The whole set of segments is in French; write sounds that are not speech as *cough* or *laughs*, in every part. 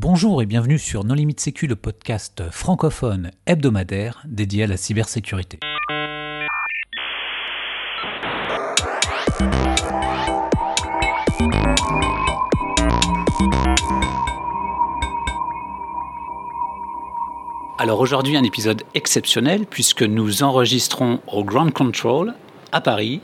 Bonjour et bienvenue sur Non Limite Sécu, le podcast francophone hebdomadaire dédié à la cybersécurité. Alors aujourd'hui un épisode exceptionnel puisque nous enregistrons au Ground Control à Paris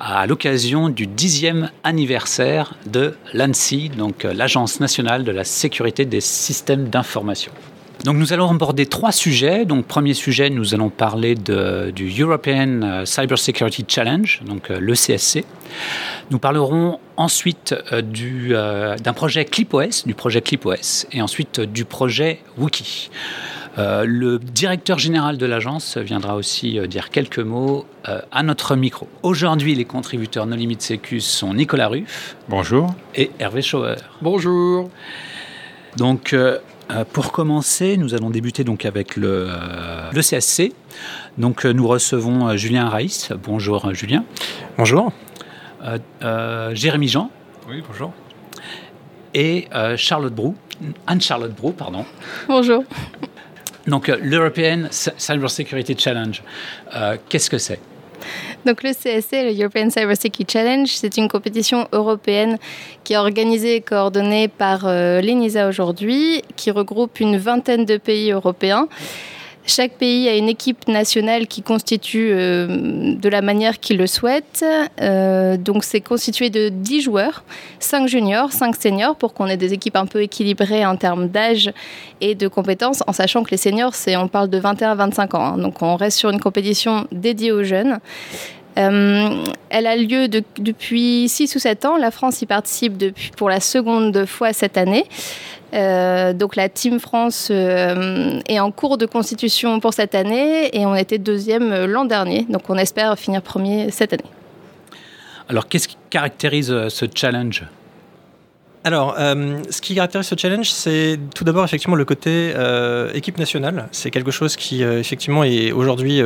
à l'occasion du dixième anniversaire de l'ANSI, donc euh, l'Agence nationale de la sécurité des systèmes d'information. Donc nous allons aborder trois sujets. Donc premier sujet, nous allons parler du European euh, Cyber Security Challenge, donc euh, le CSC. Nous parlerons ensuite du, d'un projet ClipOS, du projet ClipOS, et ensuite du projet Wookie. Euh, le directeur général de l'agence viendra aussi euh, dire quelques mots euh, à notre micro. Aujourd'hui, les contributeurs No Limit Sécu sont Nicolas Ruff. Bonjour. Et Hervé Schauer. Bonjour. Donc, pour commencer, nous allons débuter donc avec le, le CSC. Donc, nous recevons Julien Raïs. Bonjour, Julien. Bonjour. Jérémy Jean. Oui, bonjour. Et Charlotte Brou. Anne-Charlotte Brou, pardon. Bonjour. Donc, euh, l'European Cyber Security Challenge, euh, qu'est-ce que c'est? Donc le CSC, le European Cyber Security Challenge, c'est une compétition européenne qui est organisée et coordonnée par euh, l'ENISA aujourd'hui, qui regroupe une vingtaine de pays européens. Chaque pays a une équipe nationale qui constitue euh, de la manière qu'il le souhaite. Euh, donc c'est constitué de 10 joueurs, 5 juniors, 5 seniors, pour qu'on ait des équipes un peu équilibrées en termes d'âge et de compétences, en sachant que les seniors, c'est, on parle de 21 à 25 ans. Hein. donc on reste sur une compétition dédiée aux jeunes. Euh, elle a lieu depuis 6 ou 7 ans. La France y participe depuis, pour la seconde fois cette année. Euh, donc la Team France euh, est en cours de constitution pour cette année et on était deuxième l'an dernier. Donc on espère finir premier cette année. Alors qu'est-ce qui caractérise ce challenge? Alors, euh, ce qui caractérise ce challenge, c'est tout d'abord effectivement le côté euh, équipe nationale. C'est quelque chose qui euh, effectivement est aujourd'hui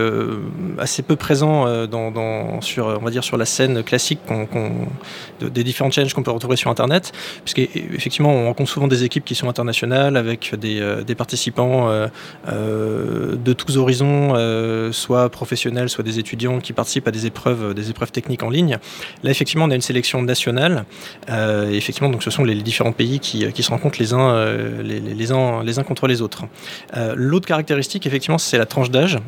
assez peu présent sur, on va dire, sur la scène classique des différents challenges qu'on peut retrouver sur Internet, puisqu'effectivement on rencontre souvent des équipes qui sont internationales avec des, participants de tous horizons, soit professionnels, soit des étudiants qui participent à des épreuves, des épreuves techniques en ligne. Là, effectivement, on a une sélection nationale. effectivement, donc ce sont les les différents pays qui, euh, se rencontrent les uns, euh, les, uns, les uns contre les autres. Euh, l'autre caractéristique, effectivement, c'est la tranche d'âge,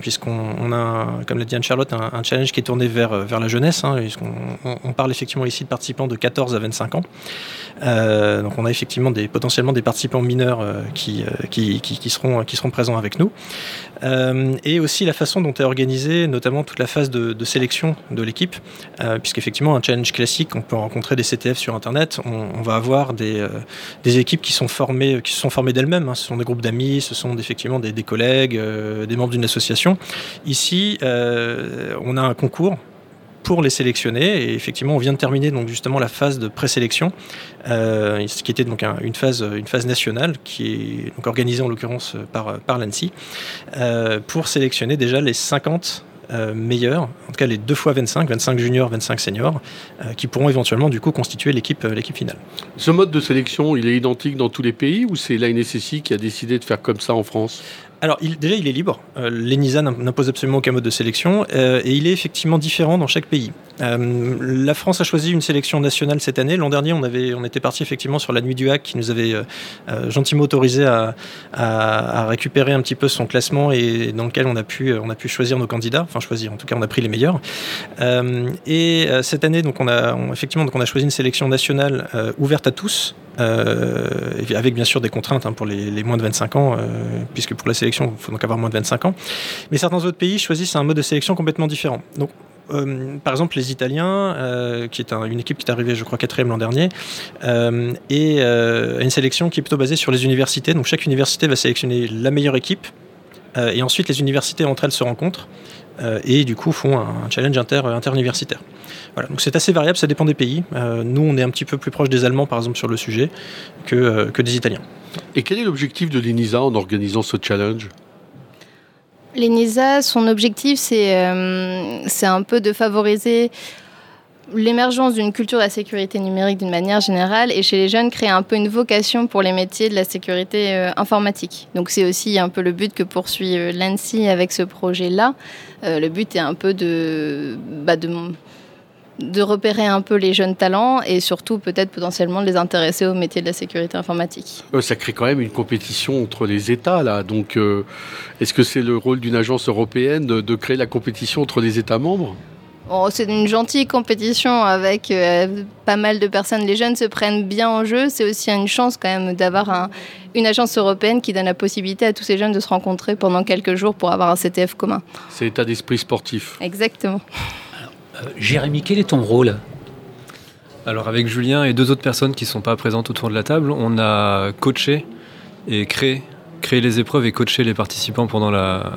puisqu'on a, comme l'a dit Anne-Charlotte, un, challenge qui est tourné vers, vers la jeunesse, hein, puisqu'on on, parle effectivement ici de participants de 14 à 25 ans. donc on a effectivement des, potentiellement des participants mineurs qui, qui, qui, seront, qui seront présents avec nous. et aussi la façon dont est organisée notamment toute la phase de, sélection de l'équipe, puisqu'effectivement un challenge classique, on peut rencontrer des CTF sur Internet, va avoir des, euh, des, équipes qui sont formées, qui se sont formées d'elles-mêmes. Hein. Ce sont des groupes d'amis, ce sont effectivement des, collègues, euh, des membres d'une association. Ici, euh, on a un concours pour les sélectionner. Et effectivement, on vient de terminer donc justement la phase de présélection, ce qui était donc une, phase, nationale qui est organisée en l'occurrence par, par l'ANSI, pour sélectionner déjà les 50 euh, meilleurs, en tout cas les deux fois 25, 25 juniors, 25 seniors, euh, qui pourront éventuellement du coup constituer l'équipe euh, l'équipe finale. Ce mode de sélection, il est identique dans tous les pays ou c'est l'ANSSI qui a décidé de faire comme ça en France? Alors déjà, il est libre. Euh, L'ENISA n'impose absolument aucun mode de sélection et il est effectivement différent dans chaque pays. la France a choisi une sélection nationale cette année. L'an dernier, on, avait, on était parti effectivement sur la nuit du hack qui nous avait gentiment autorisé à, à, récupérer un petit peu son classement et dans lequel on a pu, on a pu choisir nos candidats. Enfin, choisir, en tout cas, on a pris les meilleurs. et cette année, donc, on a, effectivement, donc, on a choisi une sélection nationale ouverte à tous. Avec bien sûr des contraintes hein, pour les, moins de 25 ans, puisque pour la sélection, il faut donc avoir moins de 25 ans. Mais certains autres pays choisissent un mode de sélection complètement différent. Donc, par exemple, les Italiens, qui est une équipe qui est arrivée, je crois, quatrième l'an dernier, et une sélection qui est plutôt basée sur les universités. Donc, chaque université va sélectionner la meilleure équipe, et ensuite les universités entre elles se rencontrent. Euh, et du coup font un, challenge inter, interuniversitaire. Voilà, donc c'est assez variable, ça dépend des pays. Euh, nous, on est un petit peu plus proche des Allemands, par exemple, sur le sujet, que, euh, que des Italiens. Et quel est l'objectif de l'ENISA en organisant ce challenge? L'ENISA, son objectif, c'est c'est un peu de favoriser l'émergence d'une culture de la sécurité numérique d'une manière générale et chez les jeunes créer un peu une vocation pour les métiers de la sécurité euh, informatique. Donc c'est aussi un peu le but que poursuit euh, l'ANSI avec ce projet-là. Euh, le but est un peu de, bah, de, de, repérer un peu les jeunes talents et surtout peut-être potentiellement de les intéresser au métier de la sécurité informatique. Ça crée quand même une compétition entre les États là. Donc est-ce que c'est le rôle d'une agence européenne de créer la compétition entre les États membres? C'est une gentille compétition avec euh, pas mal de personnes. Les jeunes se prennent bien en jeu. C'est aussi une chance quand même d'avoir une agence européenne qui donne la possibilité à tous ces jeunes de se rencontrer pendant quelques jours pour avoir un CTF commun. C'est l'état d'esprit sportif. Exactement. Euh, Jérémy, quel est ton rôle? Alors avec Julien et deux autres personnes qui ne sont pas présentes autour de la table, on a coaché et créé, créé les épreuves et coaché les participants pendant la,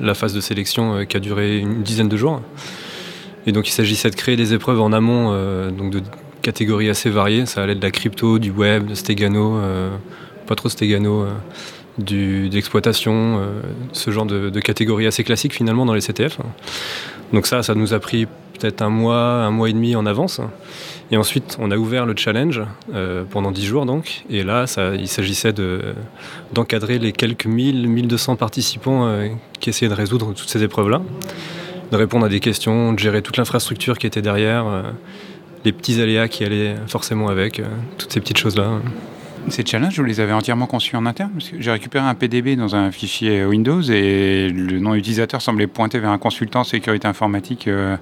la phase de sélection euh, qui a duré une dizaine de jours. Et donc il s'agissait de créer des épreuves en amont, euh, donc de catégories assez variées. Ça allait de la crypto, du web, de Stegano, euh, pas trop Stegano, euh, du, d'exploitation, ce genre de, catégories assez classiques finalement dans les CTF. Donc ça, ça nous a pris peut-être un mois, un mois et demi en avance. Et ensuite, on a ouvert le challenge pendant dix jours donc. Et là, il s'agissait de, d'encadrer les quelques 1000, 1200 participants qui essayaient de résoudre toutes ces épreuves-là de répondre à des questions, de gérer toute l'infrastructure qui était derrière, euh, les petits aléas qui allaient forcément avec, euh, toutes ces petites choses-là. Ces challenges, vous les avez entièrement conçus en interne J'ai récupéré un PDB dans un fichier Windows et le nom utilisateur semblait pointer vers un consultant sécurité informatique. Euh,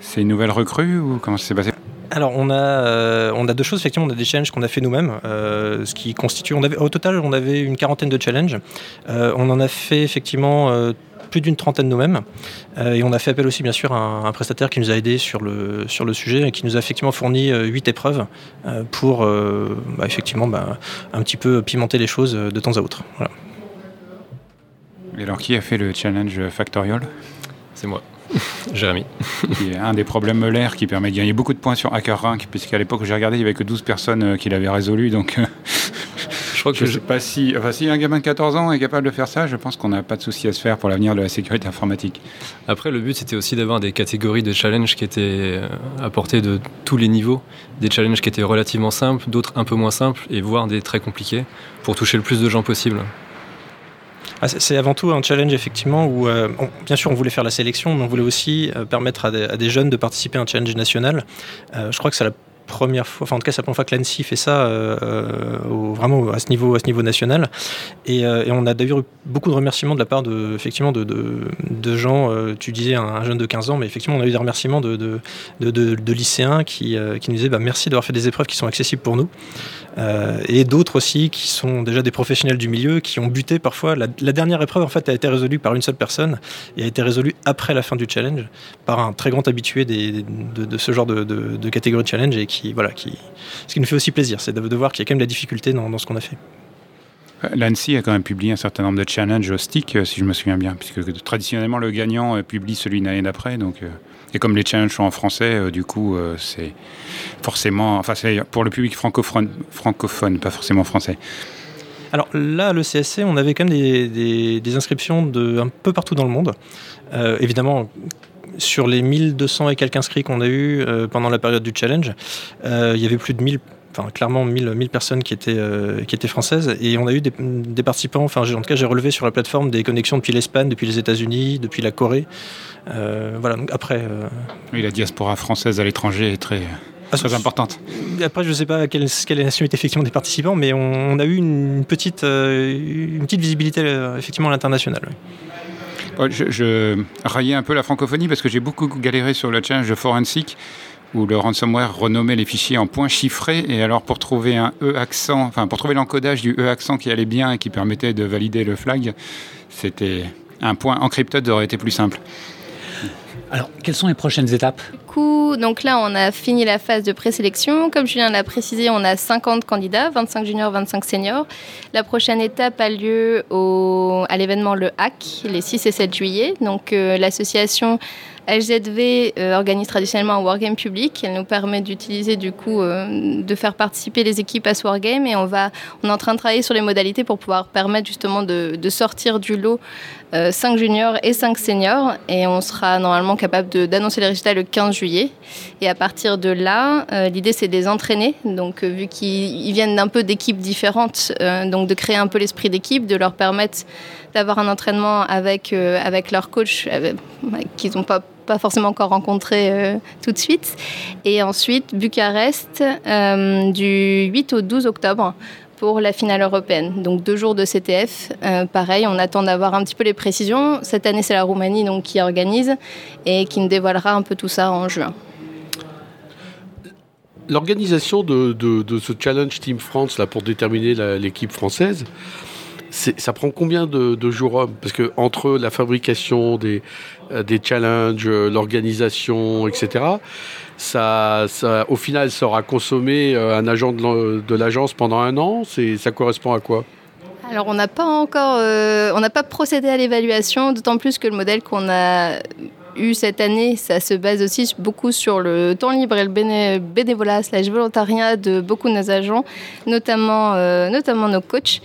c'est une nouvelle recrue ou comment ça s'est passé? Alors on a, on a deux choses, effectivement on a des challenges qu'on a fait nous-mêmes, ce qui constitue, on avait, au total on avait une quarantaine de challenges, on en a fait effectivement plus d'une trentaine nous-mêmes. Euh, et on a fait appel aussi, bien sûr, à un, prestataire qui nous a aidé sur le, sur le sujet et qui nous a effectivement fourni euh, huit épreuves euh, pour, bah, effectivement, bah, un petit peu pimenter les choses de temps à autre. Et alors, qui a fait le challenge Factorial? C'est moi. *laughs* Jérémy. qui est un des problèmes molaires qui permet de gagner beaucoup de points sur HackerRank, puisqu'à l'époque où j'ai regardé, il n'y avait que 12 personnes qui l'avaient résolu. Donc je crois que je sais pas si, enfin, si un gamin de 14 ans est capable de faire ça, je pense qu'on n'a pas de souci à se faire pour l'avenir de la sécurité informatique. Après, le but c'était aussi d'avoir des catégories de challenges qui étaient euh, apportées de tous les niveaux, des challenges qui étaient relativement simples, d'autres un peu moins simples, et voire des très compliqués, pour toucher le plus de gens possible. Ah, c'est avant tout un challenge effectivement où, euh, bien sûr, on voulait faire la sélection, mais on voulait aussi euh, permettre à des, jeunes de participer à un challenge national. je crois que c'est la première fois, enfin en tout cas c'est la première fois que l'ANSI fait ça euh, vraiment à ce niveau, à ce niveau national. Et, euh, on a d'ailleurs eu beaucoup de remerciements de la part de, effectivement, de, de, gens, euh, tu disais un, jeune de 15 ans, mais effectivement on a eu des remerciements de, de lycéens qui, qui nous disaient bah, merci d'avoir fait des épreuves qui sont accessibles pour nous. et d'autres aussi qui sont déjà des professionnels du milieu, qui ont buté parfois. La, dernière épreuve en fait a été résolue par une seule personne et a été résolue après la fin du challenge par un très grand habitué des, de, ce genre de, catégorie de challenge et qui voilà, qui, ce qui nous fait aussi plaisir, c'est de, voir qu'il y a quand même de la difficulté dans, ce qu'on a fait. Euh, L'ANSI a quand même publié un certain nombre de challenges au stick, euh, si je me souviens bien, puisque traditionnellement le gagnant euh, publie celui l'année d'après. Donc, et comme les challenges sont en français, du coup, c'est forcément, enfin, c'est pour le public francophone, francophone, pas forcément français. Alors là, le CSC, on avait quand même des, des, inscriptions de un peu partout dans le monde. évidemment, sur les 1200 et quelques inscrits qu'on a eu euh, pendant la période du challenge, euh, il y avait plus de 1000 Enfin, clairement 1000, 1000 personnes qui étaient, euh, qui étaient françaises. Et on a eu des, participants, enfin, en tout cas, j'ai relevé sur la plateforme des connexions depuis l'Espagne, depuis les États-Unis, depuis la Corée. voilà, donc après. Oui, la diaspora française à l'étranger est très. Ah, très importante. Après, je ne sais pas quelle, quelle est la nationalité effectivement des participants, mais on, a eu une petite, une petite visibilité effectivement à l'international. Je, raillais un peu la francophonie parce que j'ai beaucoup galéré sur le challenge de Forensic où le ransomware renommait les fichiers en points chiffrés et alors pour trouver un E accent, enfin pour trouver l'encodage du E accent qui allait bien et qui permettait de valider le flag, c'était un point encrypted aurait été plus simple. Alors, quelles sont les prochaines étapes? Donc là, on a fini la phase de présélection. Comme Julien l'a précisé, on a 50 candidats, 25 juniors, 25 seniors. La prochaine étape a lieu à l'événement Le Hack, les 6 et 7 juillet. Donc, euh, l'association LZV euh, organise traditionnellement un wargame public. Elle nous permet d'utiliser du coup, euh, de faire participer les équipes à ce wargame et on, va, on est en train de travailler sur les modalités pour pouvoir permettre justement de, sortir du lot euh, 5 juniors et 5 seniors et on sera normalement capable d'annoncer les résultats le 15 juillet Et à partir de là, l'idée c'est de les entraîner. Donc vu qu'ils viennent d'un peu d'équipes différentes, donc de créer un peu l'esprit d'équipe, de leur permettre d'avoir un entraînement avec, avec leur coach qu'ils n'ont pas pas forcément encore rencontré euh, tout de suite. Et ensuite, Bucarest euh, du 8 au 12 octobre pour la finale européenne. Donc deux jours de CTF. Euh, pareil, on attend d'avoir un petit peu les précisions. Cette année, c'est la Roumanie qui organise et qui nous dévoilera un peu tout ça en juin. L'organisation de, de, ce Challenge Team France là, pour déterminer l'équipe française, ça prend combien de, jours Parce que entre la fabrication des, euh, des challenges, euh, l'organisation, etc., ça, au final, ça aura consommé euh, un agent de l'agence pendant un an. Ça correspond à quoi? Alors on n'a pas encore, on n'a pas procédé à l'évaluation, d'autant plus que le modèle qu'on a eu cette année, ça se base aussi beaucoup sur le temps libre et le bénévolat slash volontariat de beaucoup de nos agents, notamment, notamment nos coachs.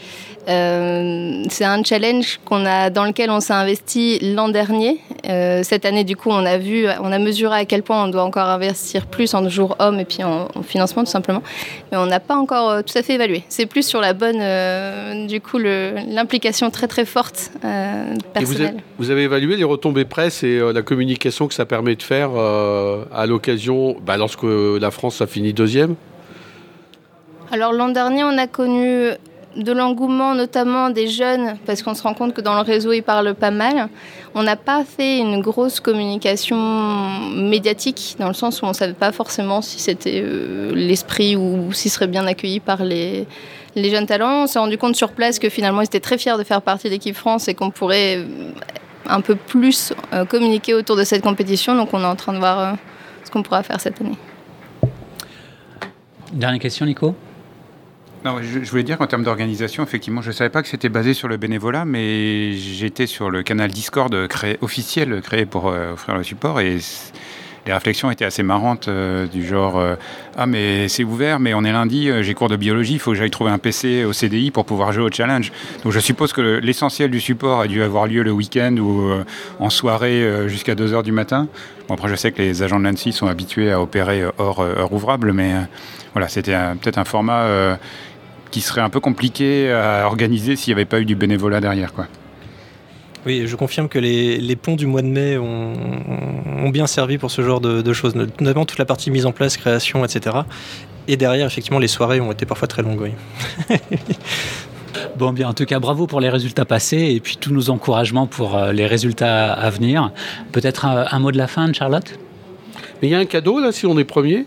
Euh, c'est un challenge qu'on a, dans lequel on s'est investi l'an dernier. Euh, cette année, du coup, on a vu, on a mesuré à quel point on doit encore investir plus en jours hommes et puis en, financement, tout simplement. Mais on n'a pas encore euh, tout à fait évalué. C'est plus sur la bonne, du coup, l'implication très très forte personnelle. Vous avez, évalué les retombées presse et la communication que ça permet de faire à l'occasion, bah, lorsque la France a fini deuxième? Alors l'an dernier, on a connu de l'engouement notamment des jeunes, parce qu'on se rend compte que dans le réseau, ils parlent pas mal. On n'a pas fait une grosse communication médiatique, dans le sens où on ne savait pas forcément si c'était euh, l'esprit ou s'ils seraient bien accueillis par les, les jeunes talents. On s'est rendu compte sur place que finalement, ils étaient très fiers de faire partie de l'équipe France et qu'on pourrait euh, un peu plus euh, communiquer autour de cette compétition. Donc on est en train de voir ce qu'on pourra faire cette année. Dernière question, Nico? Non, je, voulais dire qu'en termes d'organisation, effectivement, je ne savais pas que c'était basé sur le bénévolat, mais j'étais sur le canal Discord créé, officiel créé pour euh, offrir le support et les réflexions étaient assez marrantes, euh, du genre euh, Ah, mais c'est ouvert, mais on est lundi, j'ai cours de biologie, il faut que j'aille trouver un PC au CDI pour pouvoir jouer au challenge. Donc je suppose que l'essentiel du support a dû avoir lieu le week-end ou en soirée jusqu'à 2h du matin. Bon, après, je sais que les agents de l'ANSI sont habitués à opérer hors heure ouvrable, mais voilà, c'était peut-être un format qui serait un peu compliqué à organiser s'il n'y avait pas eu du bénévolat derrière. Quoi. Oui, je confirme que les, ponts du mois de mai ont, bien servi pour ce genre de, choses, notamment toute la partie mise en place, création, etc. Et derrière, effectivement, les soirées ont été parfois très longues. Oui. *laughs* Bon, bien, en tout cas, bravo pour les résultats passés et puis tous nos encouragements pour euh, les résultats à venir. Peut-être un, un, mot de la fin, Charlotte? Mais il y a un cadeau là si on est premier?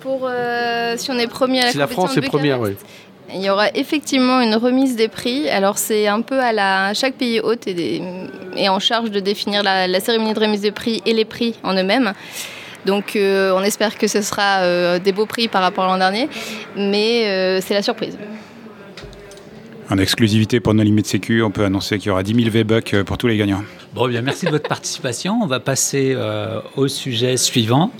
Pour euh, si on est premier à la Si la France est première, oui. Il y aura effectivement une remise des prix. Alors c'est un peu à la chaque pays hôte est, en charge de définir la, cérémonie de remise des prix et les prix en eux-mêmes. Donc euh, on espère que ce sera euh, des beaux prix par rapport à l'an dernier, mais c'est la surprise. En exclusivité pour nos limites sécu, on peut annoncer qu'il y aura 10 000 V-Bucks pour tous les gagnants. Bon, bien, merci de votre participation. On va passer au sujet suivant.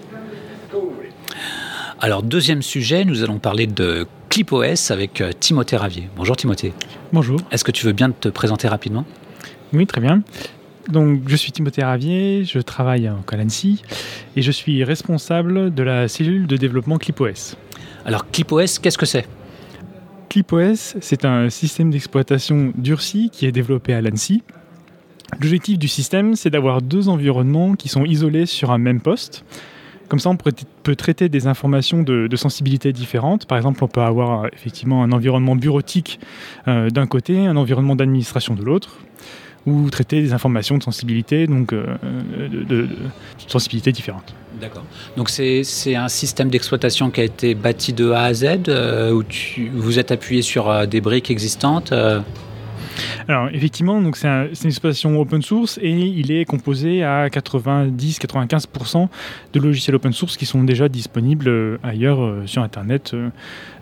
Alors, deuxième sujet, nous allons parler de ClipOS avec euh, Timothée Ravier. Bonjour Timothée. Bonjour. Est-ce que tu veux bien te présenter rapidement? Oui, très bien. Donc, je suis Timothée Ravier, je travaille en Calancy et je suis responsable de la cellule de développement ClipOS. Alors, ClipOS, qu'est-ce que c'est? ClipOS, c'est un système d'exploitation durci qui est développé à l'ANSI. L'objectif du système, c'est d'avoir deux environnements qui sont isolés sur un même poste. Comme ça, on peut traiter des informations de, sensibilité différentes. Par exemple, on peut avoir euh, effectivement un environnement bureautique euh, d'un côté, un environnement d'administration de l'autre, ou traiter des informations de sensibilité, donc euh, de, sensibilité différentes. D'accord. Donc c'est un système d'exploitation qui a été bâti de A à Z, où vous êtes appuyé sur des briques existantes alors effectivement, donc c'est une exploitation open source et il est composé à 90-95% de logiciels open source qui sont déjà disponibles euh, ailleurs euh, sur Internet.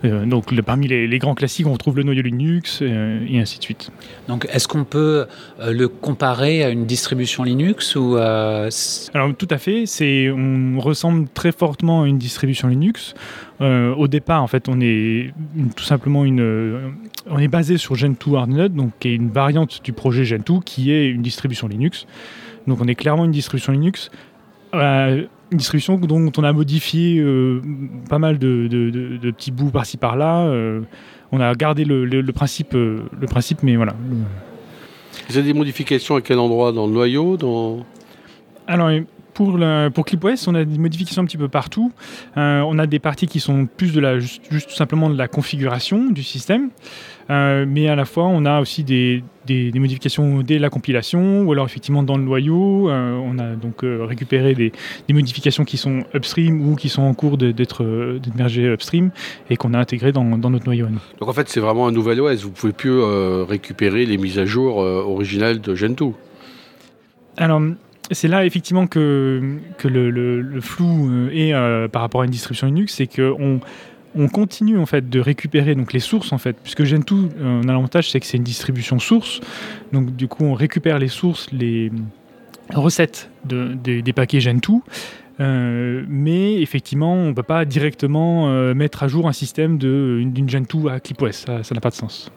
Euh, donc parmi les, grands classiques, on retrouve le noyau Linux et ainsi de suite. Donc est-ce qu'on peut le comparer à une distribution Linux ou Alors tout à fait, c'est on ressemble très fortement à une distribution Linux. Au départ, en fait, on est tout simplement une, on est basé sur Gentoo Hardnode, donc qui est une variante du projet Gentoo, qui est une distribution Linux. Donc on est clairement une distribution Linux une distribution dont on a modifié pas mal de, de, petits bouts par-ci par-là. on a gardé le, le, principe, le principe, mais voilà. Vous avez des modifications à quel endroit? Dans le noyau? Dans... Alors, pour, pour ClipOS, on a des modifications un petit peu partout. Euh, on a des parties qui sont plus de la, juste, tout simplement de la configuration du système, euh, mais à la fois on a aussi des, des, modifications dès la compilation, ou alors effectivement dans le noyau, euh, on a donc récupéré des, des, modifications qui sont upstream ou qui sont en cours d'être mergées upstream et qu'on a intégrées dans, dans, notre noyau. Donc en fait c'est vraiment un nouvel OS, vous pouvez plus récupérer les mises à jour originales de Gentoo. Alors, c'est là effectivement que, le, flou euh, est euh, par rapport à une distribution Linux, c'est qu'on on continue en fait de récupérer donc les sources en fait, puisque Gentoo, euh, on a l'avantage c'est que c'est une distribution source, donc du coup on récupère les sources, les recettes de, des paquets Gentoo. mais effectivement, on ne peut pas directement mettre à jour un système d'une Gentoo à ClipOS, ça n'a pas de sens.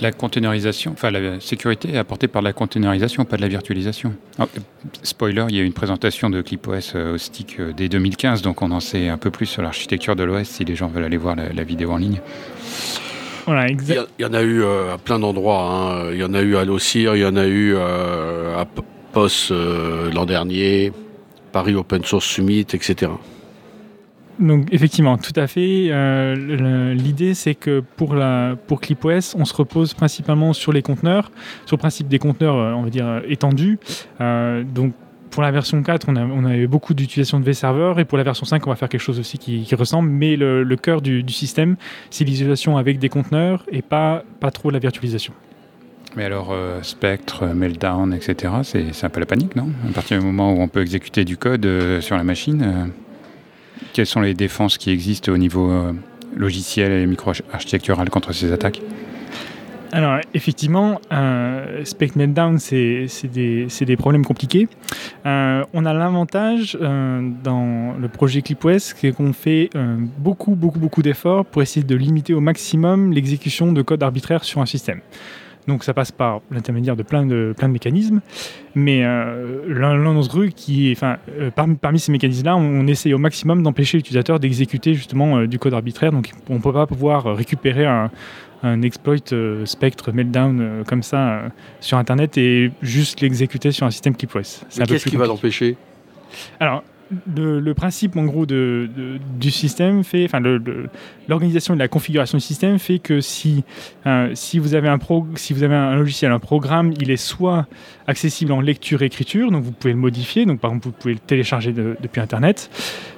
La containerisation, enfin la sécurité est apportée par la containerisation, pas de la virtualisation. spoiler, il y a eu une présentation de ClipOS euh, au stick euh, dès 2015, donc on en sait un peu plus sur l'architecture de l'OS si les gens veulent aller voir la, vidéo en ligne. Voilà, il, y, en a eu euh, à plein d'endroits. Hein. Il y en a eu à l'OCIR, il y en a eu à POS l'an dernier, Paris Open Source Summit, etc. Donc effectivement, tout à fait. Euh, l'idée, c'est que pour, la, pour ClipOS, on se repose principalement sur les conteneurs, sur le principe des conteneurs, euh, on va dire, étendus. Euh, donc pour la version 4, on a, on a eu beaucoup d'utilisation de vServer et pour la version 5, on va faire quelque chose aussi qui, ressemble. Mais le, cœur du, système, c'est l'isolation avec des conteneurs et pas, pas trop la virtualisation. Mais alors, Spectre, Meltdown, etc., c'est un peu la panique, non? À partir du moment où on peut exécuter du code sur la machine quelles sont les défenses qui existent au niveau euh, logiciel et micro-architectural contre ces attaques? Alors, effectivement, euh, Spec Meltdown, c'est des, des, problèmes compliqués. Euh, on a l'avantage euh, dans le projet ClipOS qu'on fait beaucoup, beaucoup, beaucoup d'efforts pour essayer de limiter au maximum l'exécution de code arbitraire sur un système. Donc ça passe par l'intermédiaire de plein de, plein de mécanismes. Mais euh, l'un d'entre eux, qui, enfin, euh, parmi, parmi, ces mécanismes-là, on, essaye au maximum d'empêcher l'utilisateur d'exécuter justement euh, du code arbitraire. Donc on ne peut pas pouvoir récupérer un, un exploit Spectre Meltdown comme ça sur Internet et juste l'exécuter sur un système ClipOS. Qu'est-ce qui va l'empêcher? Alors, le, principe en gros de, du système fait, enfin l'organisation et la configuration du système fait que si, euh, si, vous avez un pro, si vous avez un logiciel, un programme, il est soit accessible en lecture-écriture, donc vous pouvez le modifier, donc par exemple vous pouvez le télécharger depuis Internet,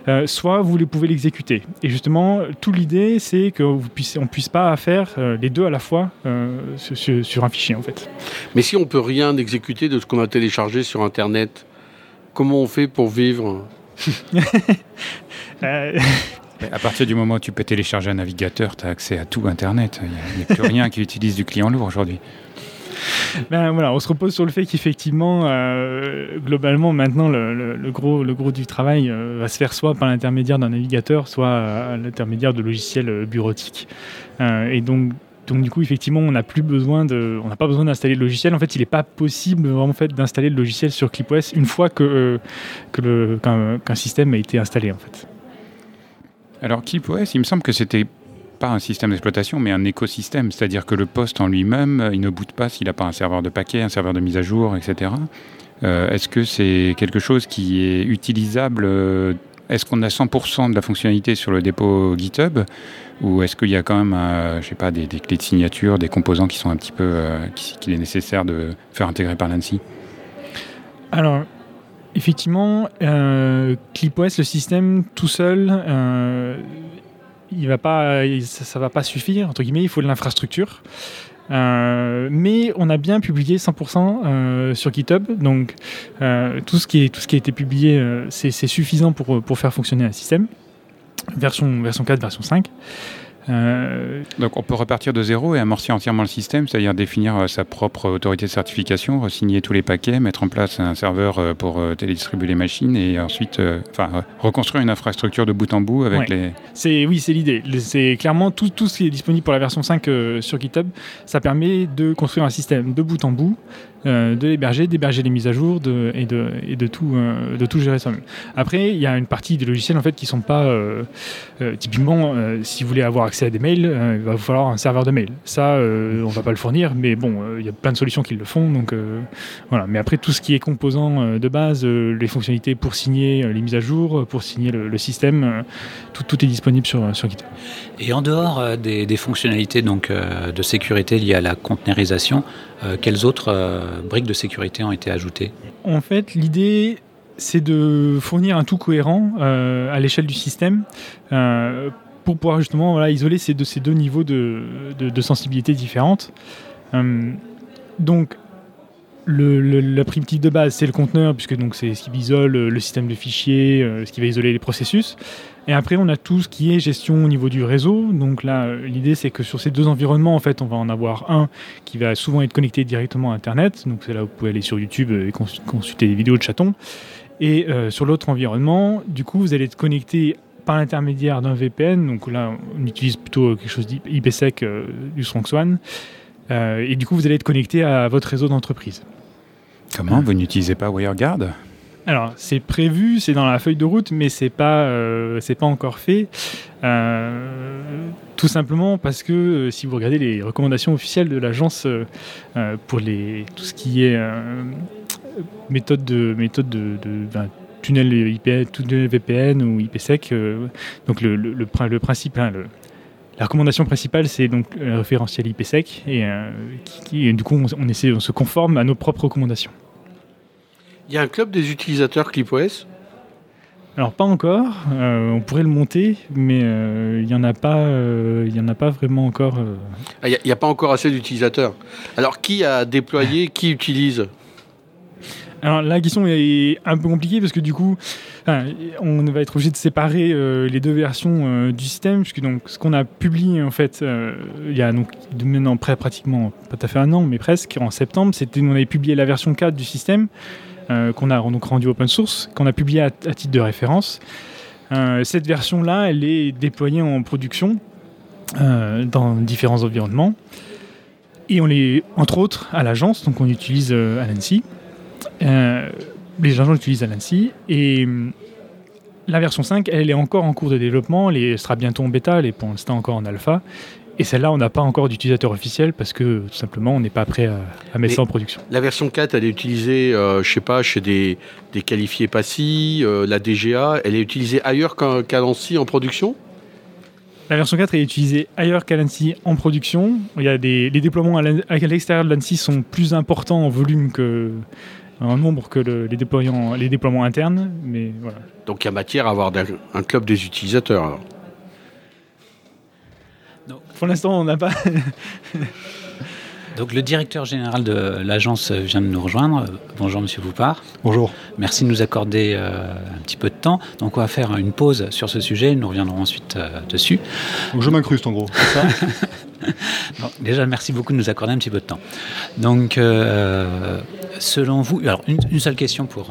euh, soit vous pouvez l'exécuter. Et justement, toute l'idée c'est qu'on ne puisse pas faire euh, les deux à la fois sur, un fichier en fait. Mais si on peut rien exécuter de ce qu'on a téléchargé sur Internet, comment on fait pour vivre? *laughs* euh, à partir du moment où tu peux télécharger un navigateur, tu as accès à tout Internet. Il n'y a, plus rien qui utilise du client lourd aujourd'hui. Ben voilà, on se repose sur le fait qu'effectivement, euh, globalement, maintenant, le, gros, le gros du travail euh, va se faire soit par l'intermédiaire d'un navigateur, soit à l'intermédiaire de logiciels bureautiques. et donc, donc du coup, effectivement, on n'a plus besoin de, on n'a pas besoin d'installer le logiciel. En fait, il n'est pas possible vraiment fait d'installer le logiciel sur ClipOS une fois que, euh, que le, qu'un, système a été installé en fait. Alors ClipOS, il me semble que c'était pas un système d'exploitation, mais un écosystème, c'est-à-dire que le poste en lui-même, il ne boot pas s'il n'a pas un serveur de paquet, un serveur de mise à jour, etc. Euh, est-ce que c'est quelque chose qui est utilisable euh, Est-ce qu'on a 100% de la fonctionnalité sur le dépôt GitHub ou est-ce qu'il y a quand même, euh, je sais pas, des, clés de signature, des composants qui sont un petit peu, euh, qu'il est nécessaire de faire intégrer par l'ANSI Alors, effectivement, euh, ClipOS, le système tout seul, euh, il va pas, ça, ne va pas suffire entre guillemets. Il faut de l'infrastructure. Mais on a bien publié 100% sur GitHub, donc tout, ce qui est, tout ce qui a été publié, c'est suffisant pour, pour faire fonctionner un système version, version 4, version 5. Euh, Donc on peut repartir de zéro et amorcer entièrement le système, c'est-à-dire définir euh, sa propre autorité de certification, signer tous les paquets, mettre en place un serveur euh, pour télédistribuer les machines et ensuite enfin, reconstruire une infrastructure de bout en bout avec les... C'est, oui, c'est l'idée. C'est clairement tout, tout ce qui est disponible pour la version 5 sur GitHub, ça permet de construire un système de bout en bout de l'héberger, d'héberger les mises à jour et, de, et de, tout, gérer soi-même. Après, il y a une partie des logiciels en fait, qui sont pas. typiquement, si vous voulez avoir accès à des mails, il va vous falloir un serveur de mail. Ça, on va pas le fournir, mais bon, il y a plein de solutions qui le font. Donc, voilà. Mais après, tout ce qui est composant de base, les fonctionnalités pour signer les mises à jour, pour signer le, système, tout, tout, est disponible sur, sur GitHub. Et en dehors des, des fonctionnalités donc, de sécurité liées à la containerisation, quelles autres briques de sécurité ont été ajoutées? En fait, l'idée, c'est de fournir un tout cohérent à l'échelle du système pour pouvoir justement isoler ces deux, ces deux niveaux de, de, sensibilité différentes. donc, le, la primitive de base, c'est le conteneur, puisque donc c'est ce qui isole le système de fichiers, ce qui va isoler les processus. Et après, on a tout ce qui est gestion au niveau du réseau. Donc là, l'idée, c'est que sur ces deux environnements, en fait, on va en avoir un qui va souvent être connecté directement à Internet. Donc c'est là où vous pouvez aller sur YouTube et consulter des vidéos de chatons. Et euh, sur l'autre environnement, du coup, vous allez être connecté par l'intermédiaire d'un VPN. Donc là, on utilise plutôt quelque chose d'IPsec euh, du. Euh, et du coup, vous allez être connecté à votre réseau d'entreprise. Comment Vous n'utilisez pas WireGuard? Alors, c'est prévu, c'est dans la feuille de route, mais c'est pas, euh, c'est pas encore fait. Euh, tout simplement parce que euh, si vous regardez les recommandations officielles de l'agence pour les, tout ce qui est méthode de, méthode de, ben, tunnel, IP, tunnel VPN ou IPsec, donc le, le, le, principe, hein, la recommandation principale, c'est donc le référentiel IPsec, et, qui, du coup, on, essaie, on se conforme à nos propres recommandations. Il y a un club des utilisateurs ClipOS alors pas encore, euh, on pourrait le monter, mais euh, il n'y en, a pas, euh, il y en a pas vraiment encore. Ah, il n'y a, pas encore assez d'utilisateurs. Alors qui a déployé, qui utilise? Alors la question est un peu compliquée parce que du coup, on va être obligé de séparer les deux versions du système, puisque donc ce qu'on a publié en fait, il y a donc maintenant pratiquement pas tout à fait un an, mais presque en septembre, c'était on avait publié la version 4 du système euh, qu'on a donc rendu open source, qu'on a publié à, titre de référence. Euh, cette version-là, elle est déployée en production euh, dans différents environnements. Et on les, entre autres, à l'agence, donc on utilise Anansi. les agents utilisent Anansi. Et la version 5, elle est encore en cours de développement, elle sera bientôt en bêta, elle est pour l'instant encore en alpha. Et celle-là, on n'a pas encore d'utilisateur officiel parce que tout simplement, on n'est pas prêt à, mettre ça en production. La version 4, elle est utilisée, euh, je sais pas, chez des, qualifiés PASSI, euh, la DGA, elle est utilisée ailleurs qu'à Lancy en production? La version 4 est utilisée ailleurs qu'à l'ANSI en production. Il y a des, les déploiements à l'extérieur de l'ANSI sont plus importants en volume que en nombre que les, déploiements, les déploiements internes. Mais voilà. Donc il y a matière à avoir un club des utilisateurs. Alors. Pour l'instant, on n'a pas. Donc le directeur général de l'agence vient de nous rejoindre. Bonjour Monsieur Voupard. Bonjour. Merci de nous accorder euh, un petit peu de temps. Donc on va faire une pause sur ce sujet. Nous reviendrons ensuite euh, dessus. Donc je m'incruste en gros. *laughs* déjà merci beaucoup de nous accorder un petit peu de temps. Donc euh, selon vous, alors une, seule question pour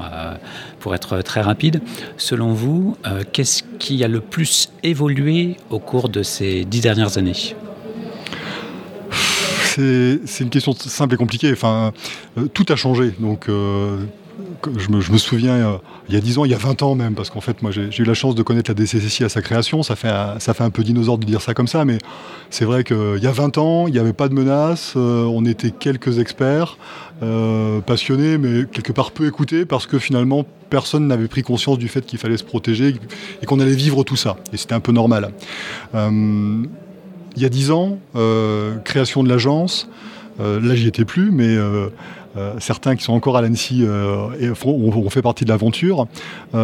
pour être très rapide. Selon vous, qu'est-ce qui a le plus évolué au cours de ces dix dernières années? C'est une question simple et compliquée. Enfin, euh, tout a changé. Donc, euh, je, me, souviens, euh, il y a 10 ans, il y a 20 ans même, parce qu'en fait, moi, j'ai eu la chance de connaître la DCCI à sa création. Ça fait, un, ça fait un peu dinosaure de dire ça comme ça, mais c'est vrai qu'il y a 20 ans, il n'y avait pas de menaces. on était quelques experts, passionnés, mais quelque part peu écoutés, parce que finalement, personne n'avait pris conscience du fait qu'il fallait se protéger et qu'on allait vivre tout ça. Et c'était un peu normal il y a dix ans, euh, création de l'agence, euh, là j'y étais plus, mais euh, certains qui sont encore à l'ANSI ont, fait partie de l'aventure,